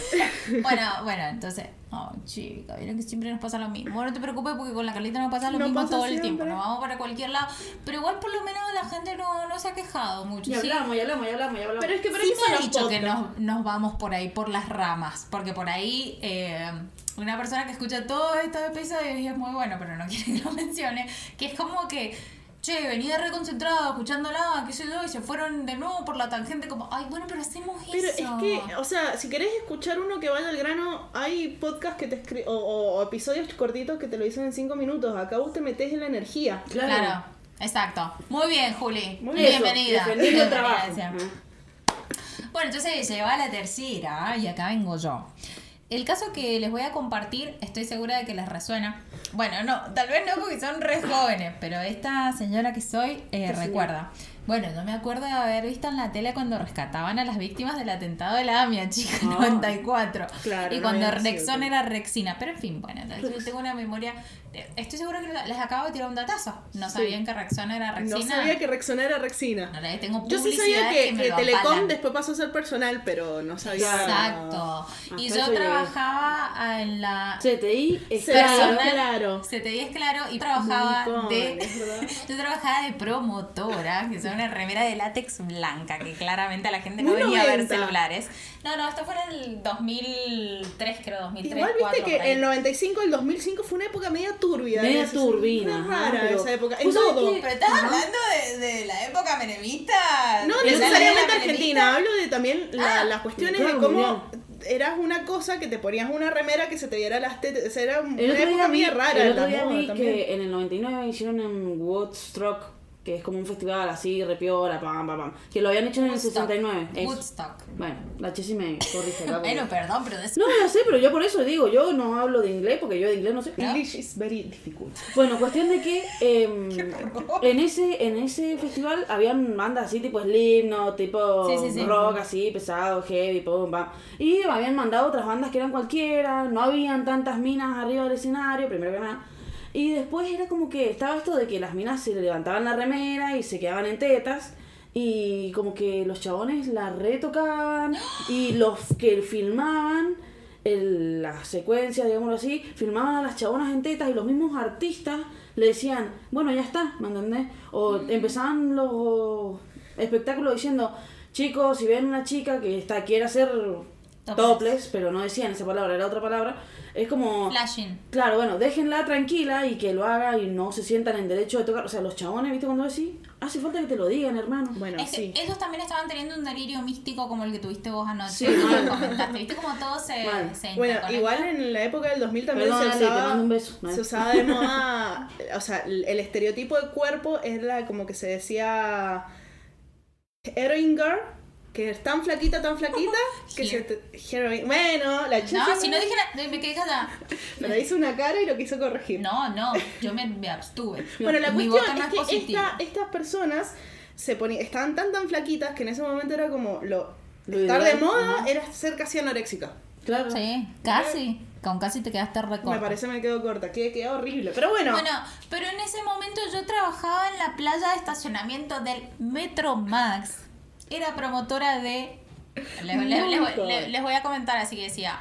bueno, bueno, entonces. Oh, chica, vieron que siempre nos pasa lo mismo. Bueno, no te preocupes porque con la Carlita nos pasa lo No mismo pasa todo el tiempo. Nos vamos para cualquier lado. Pero igual, por lo menos, la gente no, no se ha quejado mucho. Y ¿sí? hablamos, y hablamos, y hablamos, y hablamos. Pero es que por Sí eso me ha dicho que nos, nos vamos por ahí, por las ramas. Porque por ahí eh, una persona que escucha todos estos episodios y es muy bueno, pero no quiere que lo mencione, que es como que, che, venía reconcentrado escuchándola, qué sé yo, y se fueron de nuevo por la tangente como, ay, bueno, pero hacemos Pero eso. es que, o sea, si querés escuchar uno que vaya al grano, hay podcasts que te escri o, o- o episodios cortitos que te lo dicen en 5 minutos. Acá vos te metés en la energía. Claro. Claro. Exacto. Muy bien, Juli. Muy bien. Bienvenida. Bienvenida, trabajo. Bueno, entonces llegó a la tercera y acá vengo yo. El caso que les voy a compartir, estoy segura de que les resuena. Bueno, no, tal vez no porque son re jóvenes, pero esta señora que soy eh, recuerda. Bueno, yo me acuerdo de haber visto en la tele cuando rescataban a las víctimas del atentado de la AMIA, chica, Ah. 94. Claro, y no cuando Rexona todavía. era Rexina. Pero en fin, bueno, entonces yo tengo una memoria. de- Estoy segura que les acabo de tirar un datazo. No Sí. sabían que Rexona era Rexina. No sabía que Rexona era Rexina. No tengo Yo sí sabía que, Telecom después pasó a ser personal, pero no sabía. Exacto. Y Hasta yo trabajaba en la CTI es personal. claro. CTI es claro y trabajaba de yo trabajaba de promotora, que es una remera de látex blanca, que claramente a la gente no Muy venía a ver 90. celulares. No, no, esto fue en el 2003, creo, 2003. Igual viste 2004, que el 95 el 2005 fue una época media turbia. Media turbina, Fue rara pero- esa época. En ¿Vos sabés todo. que- Pero estás hablando de, de la época menemista. No ¿De la necesariamente Argentina, hablo de también la- Ah, las cuestiones claro, de cómo eras una cosa que te ponías una remera que se te viera las tetas. Era una época vi, rara. el en otro día vi que en el 99 hicieron en Woodstock, que es como un festival así, repiola, pam, pam, pam. Que lo habían hecho en el Woodstock. 69. eso. Woodstock. Bueno, la Chessy me corrige Bueno, perdón, pero de eso. No, ya sé, pero yo por eso digo, yo no hablo de inglés, porque yo de inglés no sé. English is very difficult. Bueno, cuestión de que em, en ese en ese festival habían bandas así tipo Slipknot, tipo Sí, sí, sí. rock así, pesado, heavy, pum, pam. Y habían mandado otras bandas que eran cualquiera, no habían tantas minas arriba del escenario, primero que nada. Y después era como que estaba esto de que las minas se levantaban la remera y se quedaban en tetas. Y como que los chabones la retocaban y los que filmaban el- la secuencia, digámoslo así, filmaban a las chabonas en tetas y los mismos artistas le decían, bueno, ya está, ¿me entendés? O empezaban los espectáculos diciendo, chicos, si ven una chica que está quiere hacer Topless. pero no decían esa palabra, era otra palabra, es como... Flashing. Claro, bueno, déjenla tranquila y que lo haga y no se sientan en derecho de tocar. O sea, los chabones, ¿viste? Cuando decís, hace falta que te lo digan, hermano. Bueno, Es que sí. ellos también estaban teniendo un delirio místico como el que tuviste vos anoche. Sí, mal. comentaste. ¿Viste cómo todo se, Mal. se Bueno, igual en la época del 2000 también Perdón, se usaba, mando un beso. se usaba de moda, o sea, el, el estereotipo de cuerpo era como que se decía heroin girl, que es tan flaquita, tan flaquita, que se te, heroin, bueno, la chica No, si no dije nada, me quedé callada. pero hizo una cara y lo quiso corregir. No, no, yo me, me abstuve. Bueno, la Mi cuestión no es que esta- estas personas se ponían, estaban tan tan flaquitas que en ese momento era como lo, Lo estar de moda ajá. era ser casi anoréxica. Claro. Sí, casi. Con casi te quedaste recorta. Me parece me quedó corta, que queda horrible. Pero bueno, Bueno, pero en ese momento yo trabajaba en la playa de estacionamiento del Metro Max. Era promotora de... Les, les- les- Nunca. les- les voy a comentar, así que decía...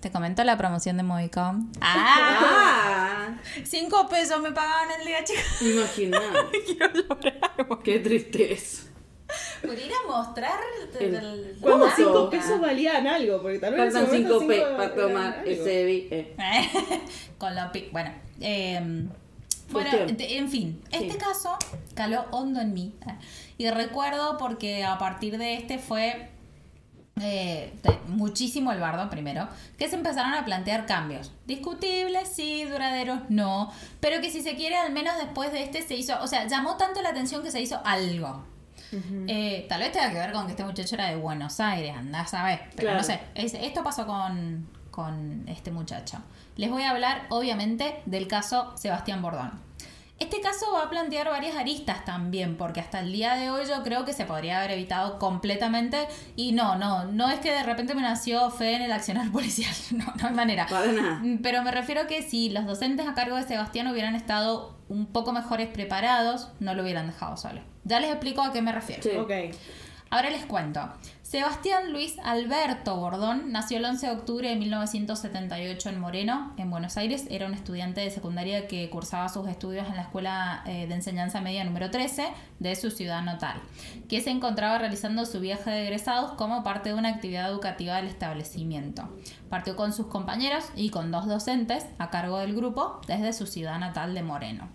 Te comento la promoción de Movicom. ¡Ah! Ah, Cinco pesos me pagaban el día, chicos. imagina. Qué tristeza. Por ir a mostrar... El- el- cuando ¿Cómo? cinco pesos valían algo, porque tal vez Faltan momento 5 P cinco para tomar ese eh. Con la pi- Bueno, eh, bueno, en fin, este Sí. caso caló hondo en mí. Y recuerdo porque a partir de este fue eh, muchísimo el bardo primero, que se empezaron a plantear cambios. Discutibles, sí, duraderos, no. Pero que si se quiere, al menos después de este se hizo, o sea, llamó tanto la atención que se hizo algo. Eh, tal vez tenga que ver con que este muchacho era de Buenos Aires, andás a ver. Pero Claro. no sé, es- esto pasó con, con este muchacho. Les voy a hablar, obviamente, del caso Sebastián Bordón. Este caso va a plantear varias aristas también, porque hasta el día de hoy yo creo que se podría haber evitado completamente. Y no, no, no es que de repente me nació fe en el accionar policial, no, no hay manera. Para nada. Mm, Pero me refiero que si los docentes a cargo de Sebastián hubieran estado un poco mejores preparados, no lo hubieran dejado solo. Ya les explico a qué me refiero. Sí. Ok. Ahora les cuento. Sebastián Luis Alberto Bordón nació el 11 de octubre de 1978 en Moreno, en Buenos Aires. Era un estudiante de secundaria que cursaba sus estudios en la Escuela eh, de Enseñanza Media número 13 de su ciudad natal, que se encontraba realizando su viaje de egresados como parte de una actividad educativa del establecimiento. Partió con sus compañeros y con dos docentes a cargo del grupo desde su ciudad natal de Moreno.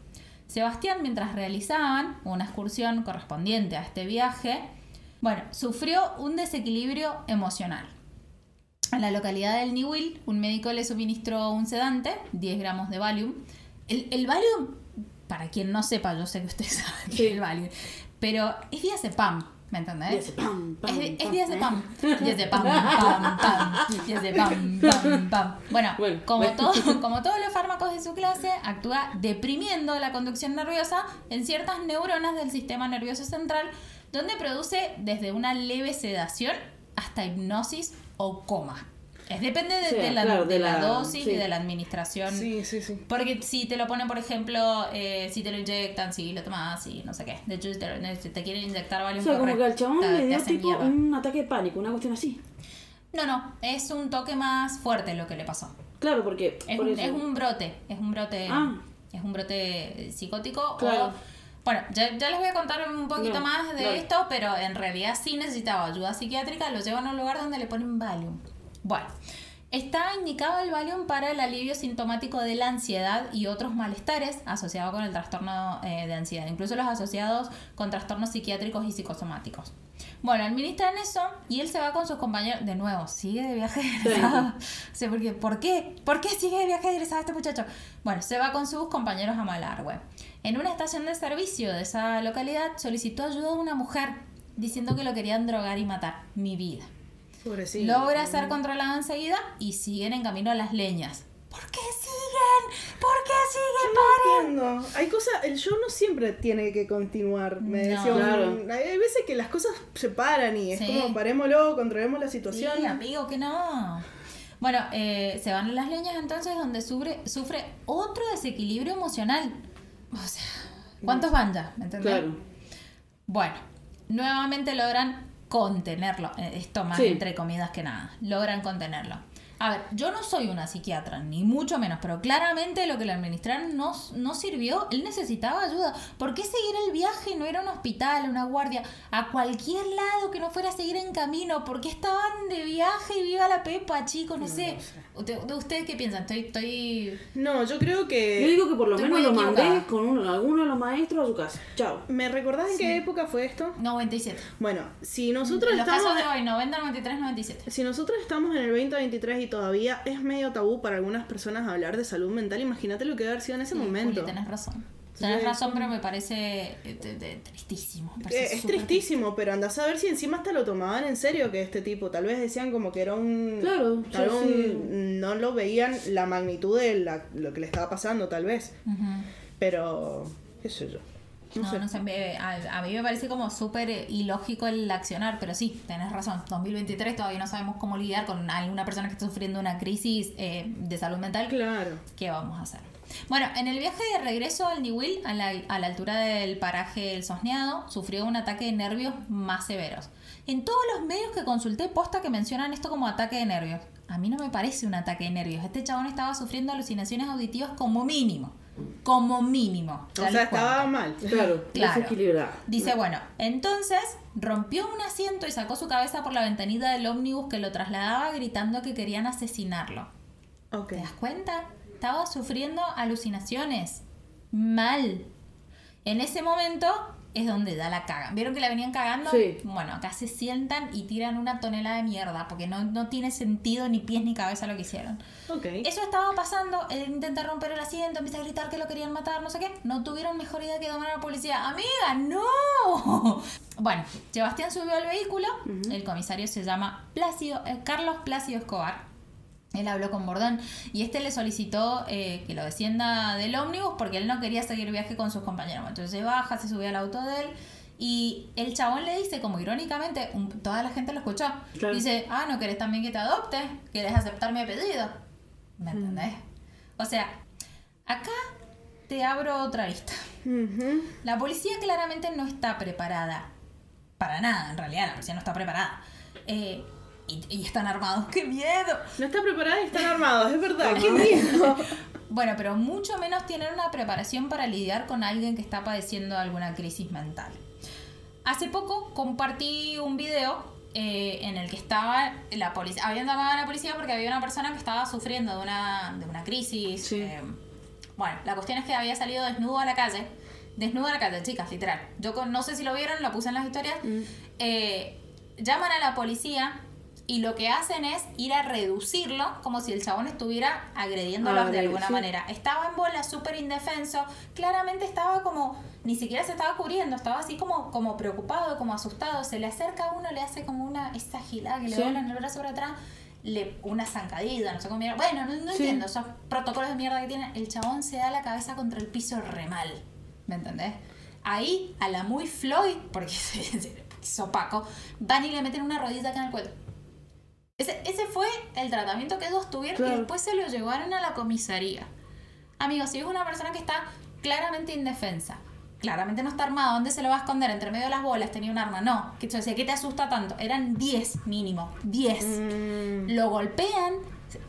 Sebastián, mientras realizaban una excursión correspondiente a este viaje, bueno, sufrió un desequilibrio emocional. En la localidad del Niwil, un médico le suministró un sedante, 10 gramos de Valium. El, el Valium para quien no sepa, yo sé que ustedes saben que Sí. es el Valium, pero es diazepam, ¿me entendés? Ese pam, pam, Es, es pam. diazepam. Diazepam, pam, pam. Diazepam, pam, pam. Bueno, Bueno, como, bueno. todo- como todos los fármacos de su clase, actúa deprimiendo la conducción nerviosa en ciertas neuronas del sistema nervioso central, donde produce desde una leve sedación hasta hipnosis o coma. Es depende de, Sí, de la, claro, de de la la- dosis sí. y de la administración. Sí, sí, sí. Porque si te lo ponen, por ejemplo, eh, si te lo inyectan, si lo tomas, si no sé qué. De hecho, si te, lo- si te quieren inyectar O Valium sea, como que al chabón te- le dio tipo mierda. un ataque de pánico, una cuestión así. No, no, es un toque más fuerte lo que le pasó. Claro, porque. Es, por un, eso. es un brote, es un brote, Ah. es un brote psicótico. Claro. O, bueno, ya, ya les voy a contar un poquito No, más de esto, pero en realidad sí necesitaba ayuda psiquiátrica, lo llevan a un lugar donde le ponen Valium. Bueno, está indicado el Valium para el alivio sintomático de la ansiedad y otros malestares asociados con el trastorno eh, de ansiedad, incluso los asociados con trastornos psiquiátricos y psicosomáticos. Bueno, administran eso y él se va con sus compañeros. De nuevo, sigue de viaje egresado. O sea, porque, ¿Por qué? ¿Por qué sigue de viaje egresado este muchacho? Bueno, se va con sus compañeros a Malargüe. En una estación de servicio de esa localidad solicitó ayuda a una mujer diciendo que lo querían drogar y matar. Mi vida. Pobrecito. Logra ser controlado enseguida y siguen en camino a las leñas. ¿Por qué siguen? ¿Por qué siguen? ¡Paren! Entiendo. Hay cosas, el show no siempre tiene que continuar. Me No. decía Claro. hay hay veces que las cosas se paran y es Sí. como parémoslo, controlemos la situación. Sí, amigo, que no. Bueno, eh, se van a las leñas entonces donde sufre, sufre otro desequilibrio emocional. O sea, ¿cuántos van ya? ¿Me entendés? Claro. Bueno, nuevamente logran contenerlo. Eh, Esto más Sí. entre comidas que nada. Logran contenerlo. A ver, yo no soy una psiquiatra, ni mucho menos, pero claramente lo que le administraron no, no sirvió. Él necesitaba ayuda. ¿Por qué seguir el viaje? No era un hospital, una guardia, a cualquier lado que no fuera a seguir en camino. ¿Por qué estaban de viaje y viva la pepa, chicos? No, sé. Usted- ¿Ustedes qué piensan? Estoy, estoy... No, yo creo que. Yo digo que por lo menos lo mandé con uno, alguno de los maestros a su casa. Chao. ¿Me recordás en qué época fue esto? 97. Bueno, si nosotros Los estamos. casos de hoy, 90, 93, 97. Si nosotros estamos en el 2023 y todavía es medio tabú para algunas personas hablar de salud mental, imagínate lo que debe haber sido en ese Sí, momento. Juli, tenés razón. Tenés Sí. razón, pero me parece eh, de- de- tristísimo. me Eh, parece es tristísimo, pero andás a ver si encima hasta lo tomaban en serio que este tipo. Tal vez decían como que era un. Claro, tal sí, vez sí. un- no lo veían la magnitud de la- lo que le estaba pasando, tal vez. Pero. ¿Qué sé yo? No, No, sé. no sé, me- a, a mí me parece como súper eh, ilógico el accionar, pero sí, tenés razón. 2023 todavía no sabemos cómo lidiar con alguna persona que está sufriendo una crisis eh, de salud mental. Claro. ¿Qué vamos a hacer? Bueno, en el viaje de regreso al Niwil, a la, a la altura del paraje El Sosneado, sufrió un ataque de nervios más severos. En todos los medios que consulté, posta que mencionan esto como ataque de nervios. A mí no me parece un ataque de nervios. Este chabón estaba sufriendo alucinaciones auditivas como mínimo. Como mínimo. O sea, estaba mal. Claro, Claro. desequilibrada. Dice, bueno, entonces rompió un asiento y sacó su cabeza por la ventanita del ómnibus que lo trasladaba gritando que querían asesinarlo. Ok. ¿Te das cuenta? Estaba sufriendo alucinaciones. Mal. En ese momento es donde da la caga. ¿Vieron que la venían cagando? Sí. Bueno, acá se sientan y tiran una tonelada de mierda porque no, no tiene sentido ni pies ni cabeza lo que hicieron. Eso estaba pasando, él intenta romper el asiento, empieza a gritar que lo querían matar, no sé qué. No tuvieron mejor idea que llamar a la policía. ¡Amiga, no! Bueno, Sebastián subió al vehículo, el comisario se llama Plácido, eh, Carlos Plácido Escobar. Él habló con Bordón y este le solicitó eh, que lo descienda del ómnibus porque él no quería seguir viaje con sus compañeros. Entonces se baja, se sube al auto de él y el chabón le dice, como irónicamente, un- toda la gente lo escuchó, Claro. dice, ah, ¿no querés también que te adopte? ¿Querés aceptar mi apellido? ¿Me entendés? O sea, acá te abro otra vista. La policía claramente no está preparada. Para nada, en realidad, la policía no está preparada. Eh, y, y están armados. ¡Qué miedo! No está preparada y están armados, es verdad. ¡Qué miedo! Bueno, pero mucho menos tienen una preparación para lidiar con alguien que está padeciendo alguna crisis mental. Hace poco compartí un video eh, en el que estaba la policía. Habían llamado a la policía porque había una persona que estaba sufriendo de una, de una crisis. Sí. eh, bueno, la cuestión es que había salido desnudo a la calle. Desnudo a la calle, chicas, literal. Yo con- no sé si lo vieron, lo puse en las historias. Mm. Eh, llaman a la policía y lo que hacen es ir a reducirlo como si el chabón estuviera agrediéndolos Ah, de alguna sí. manera. Estaba en bola, súper indefenso, claramente estaba como, ni siquiera se estaba cubriendo, estaba así como, como preocupado, como asustado. Se le acerca a uno, le hace como una, esa gilada que le Sí. dobla en el brazo para atrás, le, una zancadilla, no sé cómo mierda. Bueno, no, no Sí. entiendo, esos protocolos de mierda que tienen. El chabón se da la cabeza contra el piso re mal, ¿me entendés? Ahí, a la muy Floyd, porque es opaco, van y le meten una rodilla acá en el cuello. Ese, ese fue el tratamiento que ellos tuvieron Claro. y después se lo llevaron a la comisaría. Amigos, si es una persona que está claramente indefensa, claramente no está armado, ¿dónde se lo va a esconder? Entre medio de las bolas tenía un arma. No, que yo decía, ¿qué te asusta tanto? Eran 10 mínimo, 10. Mm, Lo golpean,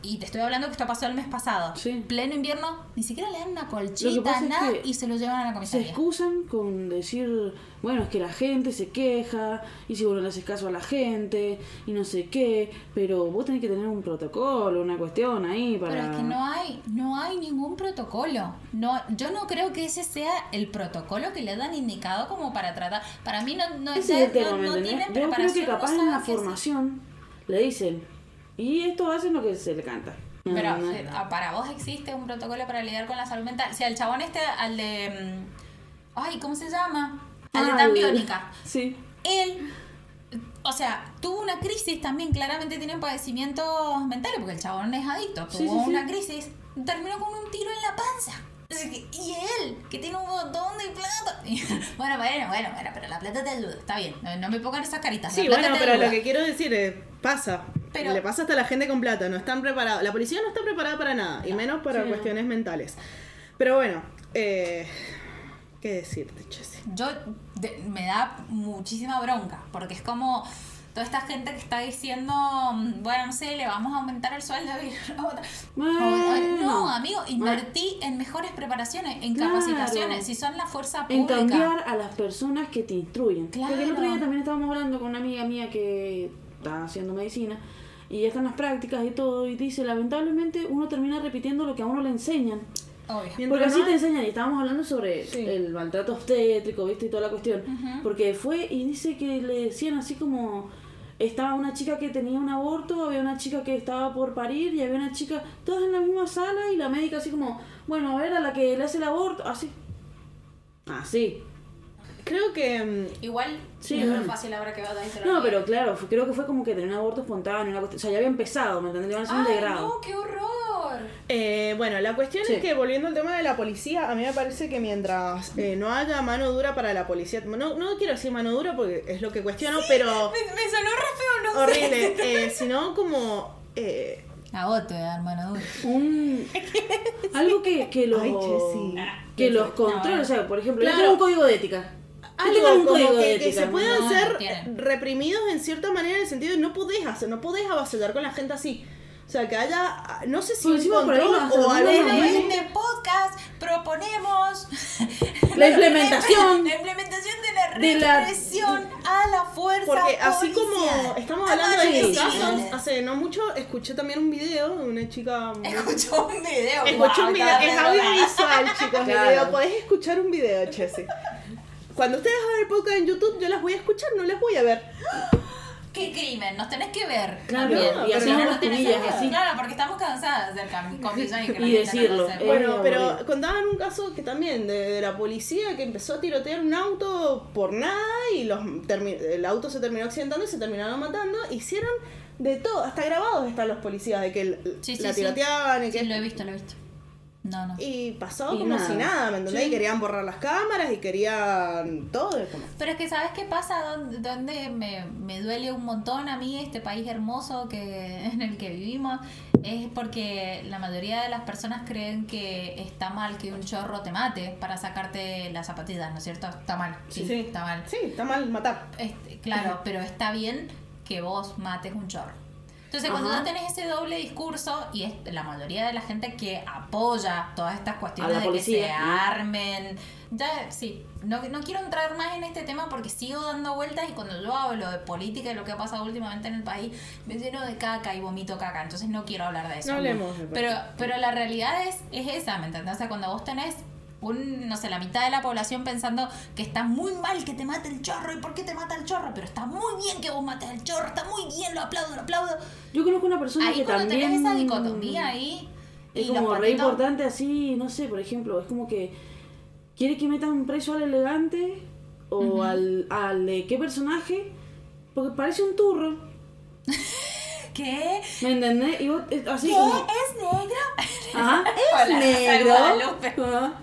y te estoy hablando que esto pasó el mes pasado. Sí. Pleno invierno, ni siquiera le dan una colchita, es nada, que y se lo llevan a la Se comisaría. excusan con decir, bueno, es que la gente se queja, y si vos no le haces caso a la gente, y no sé qué, pero vos tenés que tener un protocolo, una cuestión ahí para... Pero es que no hay, no hay ningún protocolo. No, yo no creo que ese sea el protocolo que le dan indicado como para tratar. Para mí no, no, Ese es el tema, no- ¿me no tienen Yo creo que capaz en la formación le dicen, y esto hacen lo que se le canta. Pero No, no. eh, para vos existe un protocolo para lidiar con la salud mental. Si al chabón este, al de. mm, Ay, ¿cómo se llama? Al de Ah, tan el- biónica. Sí. Él. O sea, tuvo una crisis también, claramente tiene padecimientos mentales, porque el chabón es adicto. Tuvo Sí, sí, sí. una crisis, terminó con un tiro en la panza. Y él, que tiene un montón de plata. bueno, bueno, bueno, bueno, pero la plata te ayuda. Está bien, no, no me pongan esas caritas. Sí, bueno, pero ayuda. lo que quiero decir es, pasa. Pero- Le pasa hasta a la gente con plata, no están preparados. La policía no está preparada para nada, y menos para Sí, no. cuestiones mentales. Pero bueno, eh, ¿qué decirte, Chessy? yo de- me da muchísima bronca, porque es como toda esta gente que está diciendo, mm, bueno, no sé, le vamos a aumentar el sueldo. Bueno. no, amigo, invertí en mejores preparaciones, en Claro. capacitaciones, si son la fuerza En pública. cambiar a las personas que te instruyen. Claro. Porque el otro día también estábamos hablando con una amiga mía que está haciendo medicina y ya están las prácticas y todo y dice, lamentablemente uno termina repitiendo lo que a uno le enseñan. Obvio. Porque así no- te enseñan y estábamos hablando sobre Sí. el maltrato obstétrico, ¿viste? Y toda la cuestión. Ujú. Porque fue y dice que le decían así como... Estaba una chica que tenía un aborto, había una chica que estaba por parir y había una chica, todas en la misma sala y la médica así como, bueno, a ver, a la que le hace el aborto, así. Así. Creo que mm, Igual, Sí. es muy fácil ahora que vas a decir No, pero claro, fue- creo que fue como que tenía un aborto espontáneo, una cuestión, o sea, ya había empezado, ¿me entendés? Iban a ¡Ay, degrado. no, qué horror! Eh, bueno, la cuestión Sí. es que volviendo al tema de la policía, a mí me parece que mientras eh, no haya mano dura para la policía, no, no quiero decir mano dura porque es lo que cuestiono, pero Me, me sonó re feo, no horrible, eh, sino como... eh, A voy a dar mano dura. Un, algo que, que los, Ay, que los No, controle, bueno. o sea, por ejemplo, Claro. le un código de ética. Algo un como que, que se puedan No, ser no reprimidos en cierta manera en el sentido de no podés hacer, no podés avasallar con la gente así. O sea, que haya, no sé si Por un control o algo en este podcast proponemos La implementación la implementación de la de la- represión a la fuerza Porque así como estamos hablando de estos casos, hace no mucho escuché también un video de una chica... Escuchó un video. Escuché guau, un video, es audiovisual, chicos, Claro. video. Podés escuchar un video, Chessy. Cuando ustedes hagan el podcast en YouTube, yo las voy a escuchar, no las voy a ver. ¿Qué crimen? Nos tenés que ver. Claro, y no las tenés que así. Claro, porque estamos cansadas del cam- comillaje y que Y no decirlo, eh. Bueno, pero contaban un caso que también de, de la policía que empezó a tirotear un auto por nada y los el auto se terminó accidentando y se terminaron matando. Hicieron de todo, hasta grabados están los policías de que Sí, sí, la sí. tiroteaban y que Sí, lo he visto, lo he visto. No, no. y pasó Y como nada. si nada, ¿me entendés? Sí. Y querían borrar las cámaras y querían todo. como- Pero es que, ¿sabes qué pasa? Donde, donde me, me duele un montón a mí este país hermoso que en el que vivimos es porque la mayoría de las personas creen que está mal que un chorro te mate para sacarte las zapatillas, ¿no es cierto? Está mal, sí, está mal. Sí, está mal matar. Este, claro, pero está bien que vos mates un chorro. Entonces, cuando no tenés ese doble discurso, y es la mayoría de la gente que apoya todas estas cuestiones de que se armen, ya, sí, no, no quiero entrar más en este tema porque sigo dando vueltas y cuando yo hablo de política y lo que ha pasado últimamente en el país, me lleno de caca y vomito caca, entonces no quiero hablar de eso. No hablemos de Pero, pero la realidad es, es esa, ¿me entendés? O sea, cuando vos tenés un, no sé, la mitad de la población pensando que está muy mal que te mate el chorro y por qué te mata el chorro, pero está muy bien que vos mates el chorro, está muy bien, lo aplaudo, lo aplaudo. Yo conozco una persona Ahí que cuando también... tenés esa dicotomía ahí... Es como re importante así, no sé, por ejemplo, es como que quiere que metan preso al elegante o al, al de qué personaje, porque parece un turro, ¿Qué? ¿me entendés? Y vos, es así ¿Qué? como, ¿Es negro? ajá, Hola, es negro.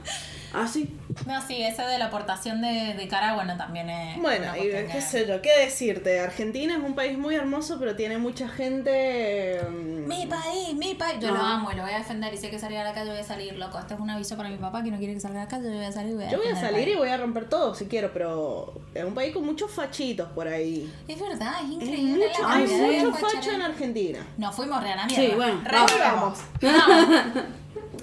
Ajá. Así. No, sí, eso de la aportación de, de cara, bueno, también es. Bueno, y qué que- sé yo, qué decirte. Argentina es un país muy hermoso, pero tiene mucha gente. mm, Mi país, mi país. Yo lo Ah. amo y lo voy a defender. Y sé que salir a la calle voy a salir, loco. Este es un aviso para mi papá que no quiere que salga a la calle. Yo voy a salir y voy a Yo voy a salir y voy a romper todo si quiero, pero es un país con muchos fachitos por ahí. Es verdad, es increíble mucho, la hay cantidad de mucho fachas. facho en Argentina. Nos fuimos re a la mierda. Sí, bueno, Re vamos. Vamos.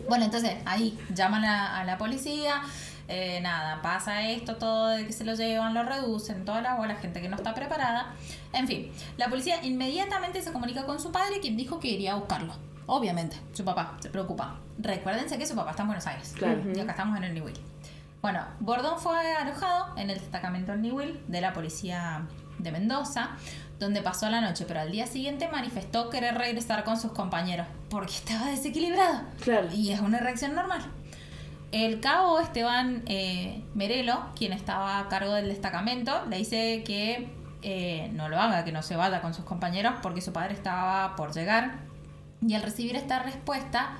Bueno, entonces ahí llaman a, a la policía. eh, nada, pasa esto, todo de que se lo llevan, lo reducen, toda la bola, gente que no está preparada. En fin, la policía inmediatamente se comunica con su padre, quien dijo que iría a buscarlo. Obviamente, su papá se preocupa. Recuérdense que su papá está en Buenos Aires. Claro. Y acá estamos en el Newell. Bueno, Bordón fue alojado en el destacamento Newell de la policía de Mendoza, donde pasó la noche, pero al día siguiente manifestó querer regresar con sus compañeros, porque estaba desequilibrado. Claro. Y es una reacción normal. El cabo Esteban eh, Merelo, quien estaba a cargo del destacamento, le dice que eh, no lo haga, que no se vaya con sus compañeros porque su padre estaba por llegar. Y al recibir esta respuesta,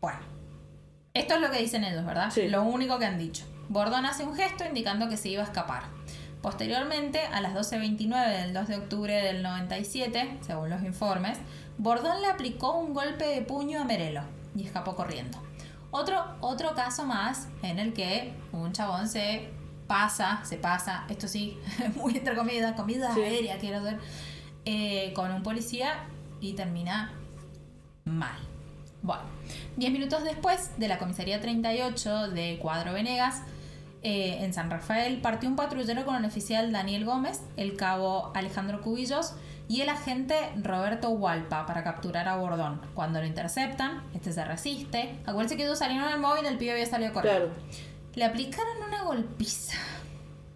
bueno, esto es lo que dicen ellos, ¿verdad? Sí. Lo único que han dicho. Bordón hace un gesto indicando que se iba a escapar. Posteriormente, a las 12.29 del 2 de octubre del 97, según los informes, Bordón le aplicó un golpe de puño a Merelo y escapó corriendo. Otro, otro caso más en el que un chabón se pasa, se pasa, esto sí, muy entre comillas, comida Sí. aérea, quiero decir, eh, con un policía y termina mal. Bueno, 10 minutos después de la comisaría 38 de Cuadro Venegas, eh, en San Rafael, partió un patrullero con el oficial Daniel Gómez, el cabo Alejandro Cubillos y el agente Roberto Hualpa para capturar a Bordón. Cuando lo interceptan, este se resiste. Acuérdense que ellos salieron al móvil, el pibe había salido corriendo. Claro. Le aplicaron una golpiza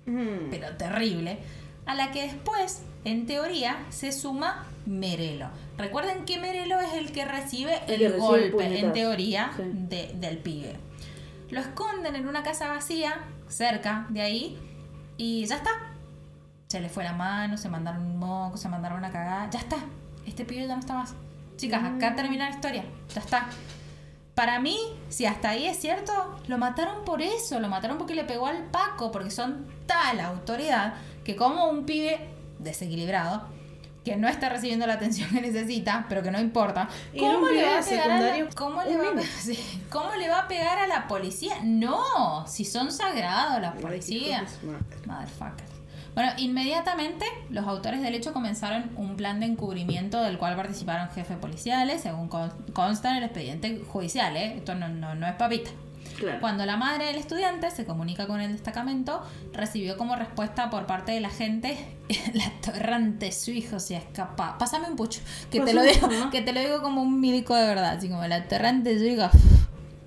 Mm. pero terrible, a la que después, en teoría, se suma Merelo. Recuerden que Merelo es el que recibe el, que golpe, en teoría, Sí. de- del pibe. Lo esconden en una casa vacía, cerca de ahí, y ya está. Se le fue la mano, se mandaron un moco, se mandaron una cagada, ya está. Este pibe ya no está más. Chicas, acá termina la historia, ya está. Para mí, si hasta ahí es cierto, lo mataron por eso, lo mataron porque le pegó al Paco, porque son tal autoridad que como un pibe desequilibrado, que no está recibiendo la atención que necesita, pero que no importa, ¿cómo le va a pegar a la, cómo le va a- nene. sí, cómo le va a pegar a la policía? No, si son sagrados las policías. Motherfuckers. Bueno, inmediatamente los autores del hecho comenzaron un plan de encubrimiento del cual participaron jefes policiales, según con- consta en el expediente judicial, ¿eh? Esto no, no, no es papita. Claro. Cuando la madre del estudiante se comunica con el destacamento, recibió como respuesta por parte de la gente la torrante su hijo se escapa. Pásame un pucho, que te lo digo, Pásame, que te lo digo como un médico de verdad, así como la torrante su hijo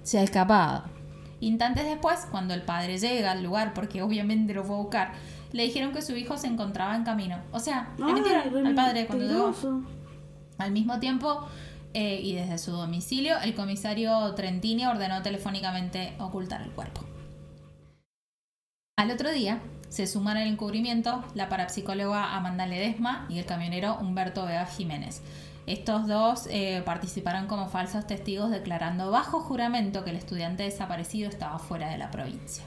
se ha escapado. Instantes después, cuando el padre llega al lugar, porque obviamente lo fue a buscar, le dijeron que su hijo se encontraba en camino. O sea, le Ay, re al padre cuando llegó. Al mismo tiempo, eh, y desde su domicilio, el comisario Trentini ordenó telefónicamente ocultar el cuerpo. Al otro día, se suman al encubrimiento la parapsicóloga Amanda Ledesma y el camionero Humberto Vega Jiménez. Estos dos eh, participaron como falsos testigos declarando bajo juramento que el estudiante desaparecido estaba fuera de la provincia.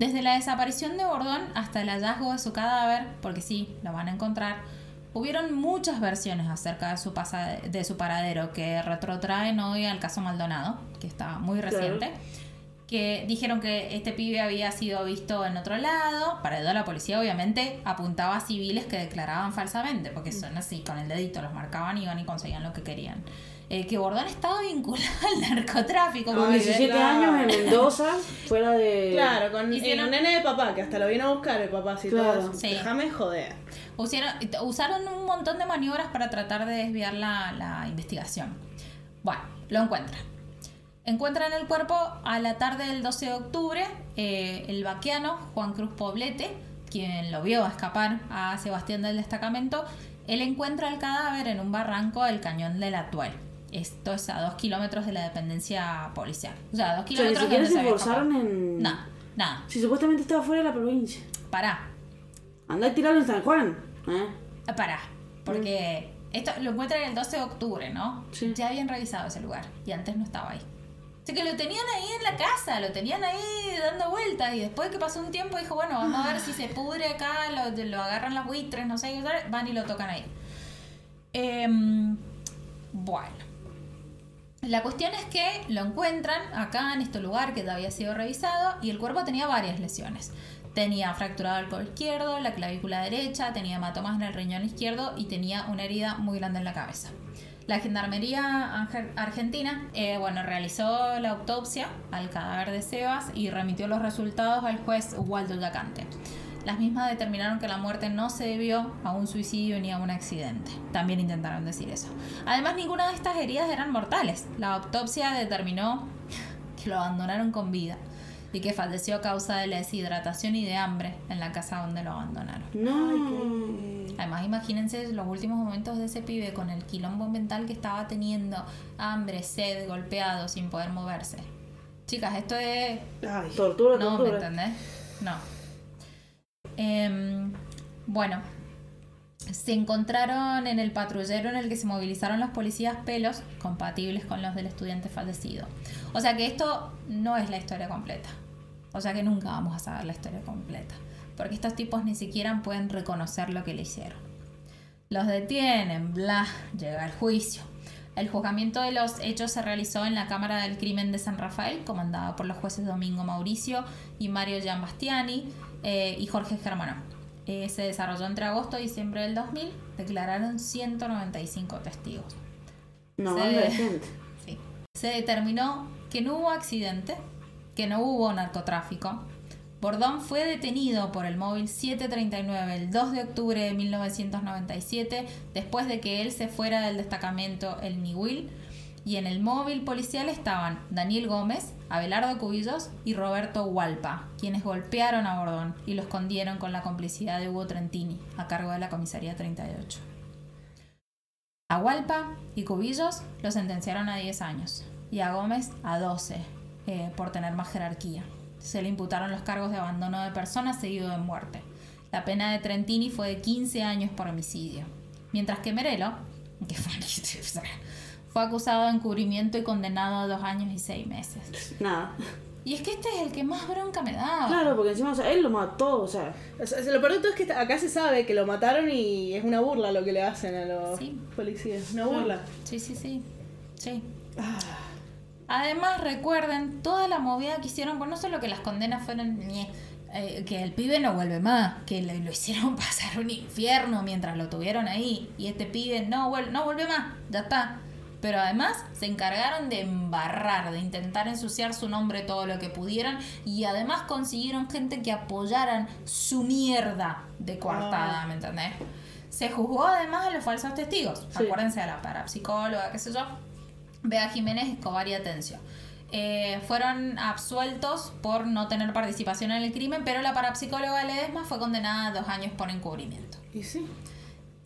Desde la desaparición de Bordón hasta el hallazgo de su cadáver, porque sí, lo van a encontrar, hubieron muchas versiones acerca de su, pasa- de su paradero que retrotraen hoy al caso Maldonado, que está muy Claro. reciente, que dijeron que este pibe había sido visto en otro lado. Para ello la policía obviamente apuntaba a civiles que declaraban falsamente, porque son así, con el dedito los marcaban y iban y conseguían lo que querían. Eh, que Bordón estaba vinculado al narcotráfico. Con porque- 17 claro. años en Mendoza, fuera de. Claro, con Hicieron- el nene de papá, que hasta lo vino a buscar el papá, así Claro. todo. Sí. Déjame joder. Usaron, usaron un montón de maniobras para tratar de desviar la, la investigación. Bueno, lo encuentran. Encuentran el cuerpo a la tarde del 12 de octubre. eh, el vaqueano Juan Cruz Poblete, quien lo vio escapar a Sebastián del destacamento, él encuentra el cadáver en un barranco del cañón del Atuel. Esto es a dos kilómetros de la dependencia policial. O sea, a dos O sea, ni kilómetros siquiera se esforzaron en. Nada, nada. Si supuestamente estaba fuera de la provincia. Pará, Andá y tirarlo en San Juan. ¿eh? Ah, Pará, porque esto lo encuentran el 12 de octubre, ¿no? Sí. Ya habían revisado ese lugar y antes no estaba ahí. Así que lo tenían ahí en la casa, lo tenían ahí dando vueltas y después que pasó un tiempo dijo, bueno, vamos a ver si se pudre acá, lo, lo agarran las buitres, no sé van y lo tocan ahí. Em, bueno. La cuestión es que lo encuentran acá en este lugar que había sido revisado y el cuerpo tenía varias lesiones. Tenía fracturado el codo izquierdo, la clavícula derecha, tenía hematomas en el riñón izquierdo y tenía una herida muy grande en la cabeza. La Gendarmería Arge- Argentina eh, bueno, realizó la autopsia al cadáver de Sebas y remitió los resultados al juez Waldo Yacante. Las mismas determinaron que la muerte no se debió a un suicidio ni a un accidente. También intentaron decir eso. Además, ninguna de estas heridas eran mortales. La autopsia determinó que lo abandonaron con vida y que falleció a causa de la deshidratación y de hambre en la casa donde lo abandonaron. No. Además, imagínense los últimos momentos de ese pibe con el quilombo mental que estaba teniendo, hambre, sed, golpeado, sin poder moverse. Chicas, esto es Ay, Tortura, no, ¿me entendés? No. Em, bueno, se encontraron en el patrullero en el que se movilizaron los policías pelos compatibles con los del estudiante fallecido. O sea que esto no es la historia completa. O sea que nunca vamos a saber la historia completa. Porque estos tipos ni siquiera pueden reconocer lo que le hicieron. Los detienen, bla, llega el juicio. El juzgamiento de los hechos se realizó en la Cámara del Crimen de San Rafael, comandada por los jueces Domingo Mauricio y Mario Giambastiani eh, y Jorge Germano. Eh, se desarrolló entre agosto y diciembre del 2000. Declararon 195 testigos. Sí. banda de gente. Sí. Se determinó que no hubo accidente, que no hubo narcotráfico. Bordón fue detenido por el móvil 739 el 2 de octubre de 1997, después de que él se fuera del destacamento El Niwil. Y en el móvil policial estaban Daniel Gómez, Abelardo Cubillos y Roberto Hualpa, quienes golpearon a Bordón y lo escondieron con la complicidad de Hugo Trentini, a cargo de la comisaría 38. A Hualpa y Cubillos lo sentenciaron a 10 años y a Gómez a 12 eh, por tener más jerarquía. Se le imputaron los cargos de abandono de personas seguido de muerte. La pena de Trentini fue de 15 años por homicidio. Mientras que Merelo, que fue, fue acusado de encubrimiento y condenado a dos años y seis meses. Nada. Y es que este es el que más bronca me da. Claro, porque encima, o sea, él lo mató, o sea. O sea, lo peor de todo es que acá se sabe que lo mataron y es una burla lo que le hacen a los Sí. policías. Una burla. Sí, sí, sí. Sí. Ah, Además, recuerden toda la movida que hicieron, pues no solo que las condenas fueron ñe, eh, que el pibe no vuelve más, que le- lo hicieron pasar un infierno mientras lo tuvieron ahí, y este pibe no, vuel- no vuelve más, ya está. Pero además se encargaron de embarrar, de intentar ensuciar su nombre todo lo que pudieran, y además consiguieron gente que apoyaran su mierda de coartada, Ah. ¿me entendés? Se juzgó además a los falsos testigos. Sí. Acuérdense a la parapsicóloga, qué sé yo. Bea Jiménez, Escobar y Atencio. Eh, fueron absueltos por no tener participación en el crimen, pero la parapsicóloga Ledesma fue condenada a dos años por encubrimiento. y sí.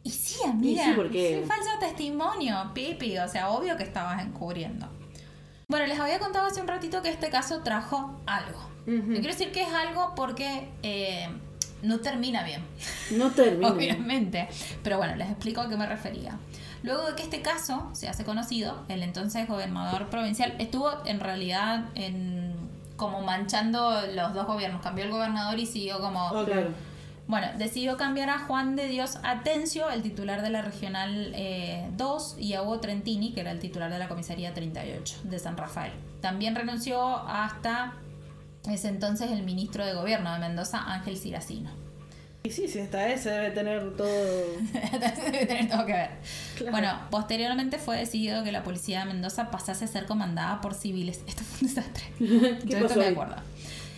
Y sí, amiga. Y sí, porque- falso testimonio, Pipi. O sea, obvio que estabas encubriendo. Bueno, les había contado hace un ratito que este caso trajo algo. Yo quiero decir que es algo porque eh, no termina bien. No termina. Obviamente. Pero bueno, les explico a qué me refería. Luego de que este caso se hace conocido, el entonces gobernador provincial estuvo en realidad en, como manchando los dos gobiernos. Cambió el gobernador y siguió como... Ok. Claro. Bueno, decidió cambiar a Juan de Dios Atencio, el titular de la Regional eh, 2, y a Hugo Trentini, que era el titular de la Comisaría 38 de San Rafael. También renunció hasta ese entonces el ministro de Gobierno de Mendoza, Ángel Ciracino. Y sí, si está ese debe tener todo. Debe tener todo que ver. Claro. Bueno, posteriormente fue decidido que la policía de Mendoza pasase a ser comandada por civiles. Esto fue un desastre. Yo esto me acuerdo.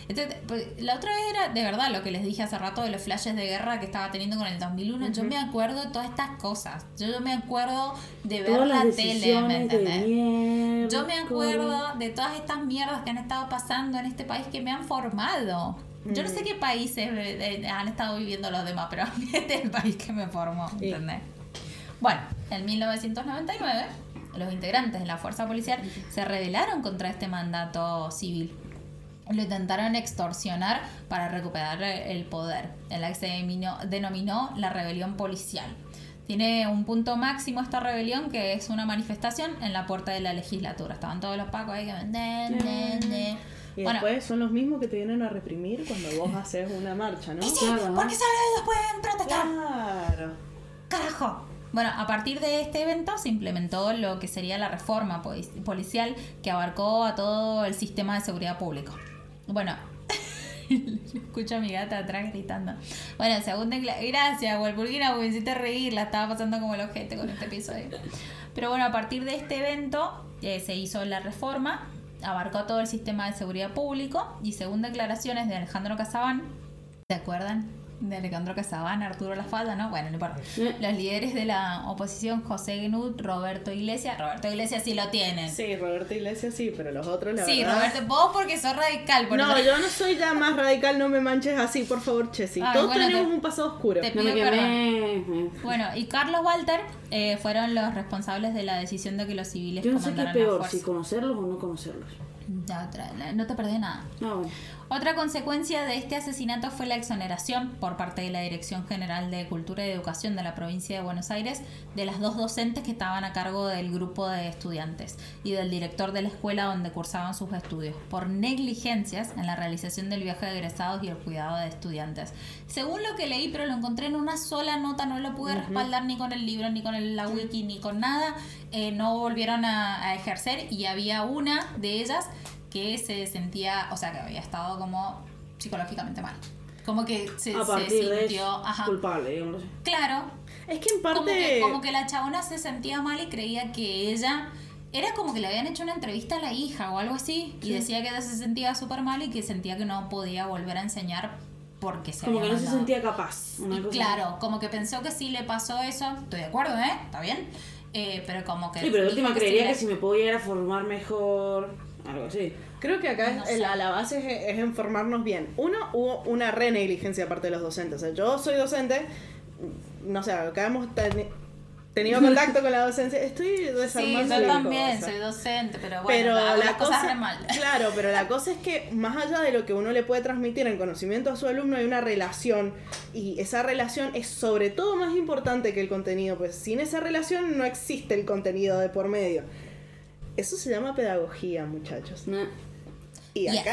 Entonces, pues, la otra vez era, de verdad, lo que les dije hace rato de los flashes de guerra que estaba teniendo con el 2001. Yo me acuerdo de todas estas cosas. Yo, yo me acuerdo de ver Todas la tele, ¿me entendés? mierda. Yo me acuerdo de todas estas mierdas que han estado pasando en este país que me han formado. Yo no sé qué países eh, eh, han estado viviendo los demás, pero este es el país que me formó, Sí. ¿entendés? Bueno, en 1999, los integrantes de la fuerza policial se rebelaron contra este mandato civil. Lo intentaron extorsionar para recuperar el poder, en la que se denominó, denominó la rebelión policial. Tiene un punto máximo esta rebelión que es una manifestación en la puerta de la legislatura. Estaban todos los pacos ahí que... ne. Y Bueno, después son los mismos que te vienen a reprimir cuando vos haces una marcha, ¿no? y sí, Claro, porque solo ellos pueden protestar. Claro. ¡Carajo! Bueno, a partir de este evento se implementó lo que sería la reforma poli- policial que abarcó a todo el sistema de seguridad público. Bueno, escucho a mi gata atrás gritando. Bueno, según Gracias, Walpurgina, me hiciste reír, la estaba pasando como el ojete con este episodio. Pero bueno, a partir de este evento eh, se hizo la reforma, abarcó todo el sistema de seguridad público y según declaraciones de Alejandro Casabán, ¿Se acuerdan? De Alejandro Casabán, Arturo La Falda, ¿no? Bueno, no importa. Los líderes de la oposición, José Gnut, Roberto Iglesias. Roberto Iglesias sí lo tienen. Sí, Sí, Roberto Iglesias sí, pero los otros, la verdad. Roberto, vos porque sos radical. Por No, eso- yo no soy ya más radical, no me manches así, por favor, Chessy. Todos bueno, tenemos te- un pasado oscuro. te- No me. Bueno, y Carlos Walter eh, fueron los responsables de la decisión de que los civiles Yo no sé qué es peor, si conocerlos o no conocerlos. Otra- no te perdí nada. Bueno. Otra consecuencia de este asesinato fue la exoneración por parte de la Dirección General de Cultura y Educación de la provincia de Buenos Aires de las dos docentes que estaban a cargo del grupo de estudiantes y del director de la escuela donde cursaban sus estudios por negligencias en la realización del viaje de egresados y el cuidado de estudiantes. Según lo que leí, pero lo encontré en una sola nota, no lo pude respaldar ni con el libro, ni con el- la wiki, ni con nada, eh, no volvieron a, a ejercer y había una de ellas que se sentía, o sea, que había estado como psicológicamente mal. Como que se, A se sintió, ajá, culpable, digamos. claro, Es que en como que, parte. como que la chabona se sentía mal y creía que ella era como que le habían hecho una entrevista a la hija o algo así y decía que se sentía súper mal y que sentía que no podía volver a enseñar porque se Como que había no se sentía capaz. Una Y cosa claro, como que pensó que sí le pasó eso. Estoy de acuerdo, ¿eh? Está bien. Eh, pero como que. Sí, pero de dijo última sí creería le- que si me puedo llegar a formar mejor, algo así. Creo que acá No es- la, la base es, es informarnos bien. Uno, hubo una re negligencia aparte de los docentes. O sea, yo soy docente, no sé, acá hemos teni- tenido contacto con la docencia. Estoy Sí, desarmando yo la también cosa. soy docente, pero bueno, pero la cosas cosa, mal. claro, pero la cosa es que más allá de lo que uno le puede transmitir en conocimiento a su alumno hay una relación y esa relación es sobre todo más importante que el contenido, pues sin esa relación no existe el contenido de por medio. Eso se llama pedagogía, muchachos. No. Y Yes.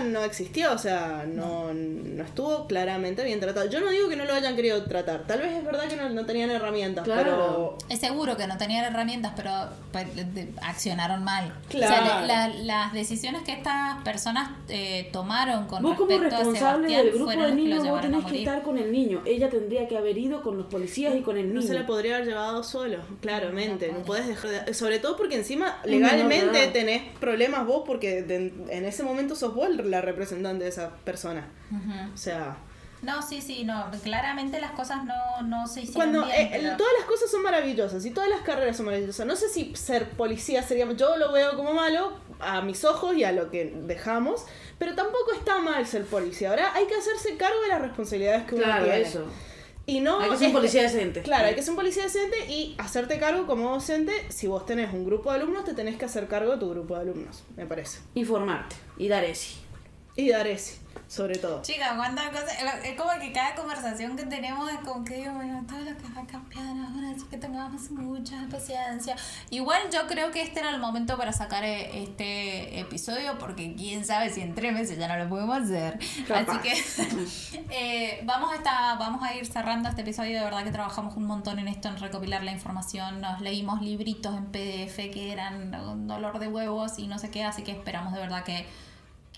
No existió, o sea, no, no estuvo claramente bien tratado. Yo no digo que no lo hayan querido tratar, tal vez es verdad que no, no tenían herramientas, Claro. pero Es seguro que no tenían herramientas, pero pues, de- accionaron mal. Claro. O sea, la- la- las decisiones que estas personas eh, tomaron con Vos como respecto a responsable Sebastián del grupo de los que lo niños, vos a tenés que estar con el niño. Ella tendría que haber ido con los policías y con el niño. no se la podría haber llevado solo, claramente. No No, puedes dejar de- Sobre todo porque encima legalmente edad. tenés problemas vos porque de- en ese momento sos vos la representante de esa persona. O sea, No, sí, sí, no. Claramente las cosas no, no se hicieron cuando bien. eh, pero- todas las cosas son maravillosas y todas las carreras son maravillosas. No sé si ser policía sería. Yo lo veo como malo a mis ojos y a lo que dejamos, pero tampoco está mal ser policía. Ahora hay que hacerse cargo de las responsabilidades que uno Claro, tiene. eso. Y no Hay que ser un policía decente. Claro, hay que ser un policía decente y hacerte cargo como docente. Si vos tenés un grupo de alumnos, te tenés que hacer cargo de tu grupo de alumnos, me parece. Informarte y dar ese. Y dar ese, sobre todo. Chica, cuántas cosas. Es como que cada conversación que tenemos es como que digo, bueno, todo lo que va a cambiar ahora, así que tengamos mucha paciencia. Igual yo creo que este era el momento para sacar eh, este episodio, porque quién sabe si en tres meses ya no lo podemos hacer. Capaz. Así que eh, vamos, a esta- vamos a ir cerrando este episodio. De verdad que trabajamos un montón en esto, en recopilar la información. Nos leímos libritos en PDF que eran un dolor de huevos y no sé qué, así que esperamos de verdad que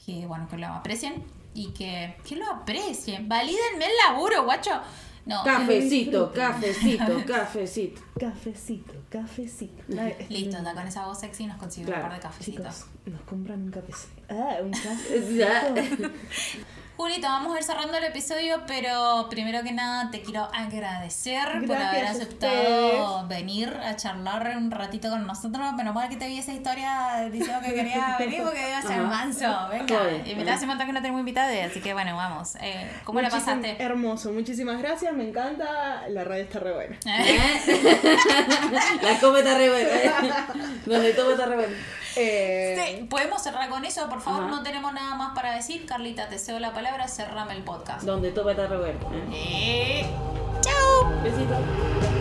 que bueno que lo aprecien y que, que lo aprecien valídenme el laburo guacho No, Cafecito, cafecito, cafecito. Cafecito, cafecito. listo, anda con esa voz sexy nos consigue Claro. un par de cafecitos. Chicos, nos compran un cafecito. Ah, un café. Ya. Julito, vamos a ir cerrando el episodio, pero primero que nada te quiero agradecer por haber a aceptado venir a charlar un ratito con nosotros. Menos mal que te vi esa historia diciendo que quería venir porque iba a ser manso. Venga, Joder, y me bueno. hace un montón que no tenemos invitados, así que bueno, vamos. Eh, ¿Cómo la Muchísim- pasaste? Hermoso, muchísimas gracias, me encanta. La radio está re buena. La come está re buena. Donde todo está re bueno. Eh, Sí, podemos cerrar con eso, por favor. Ajá. No tenemos nada más para decir. Carlita, te cedo la palabra. Cerrame el podcast. Donde todo está re bueno. ¿eh? Eh, Chao. Besito.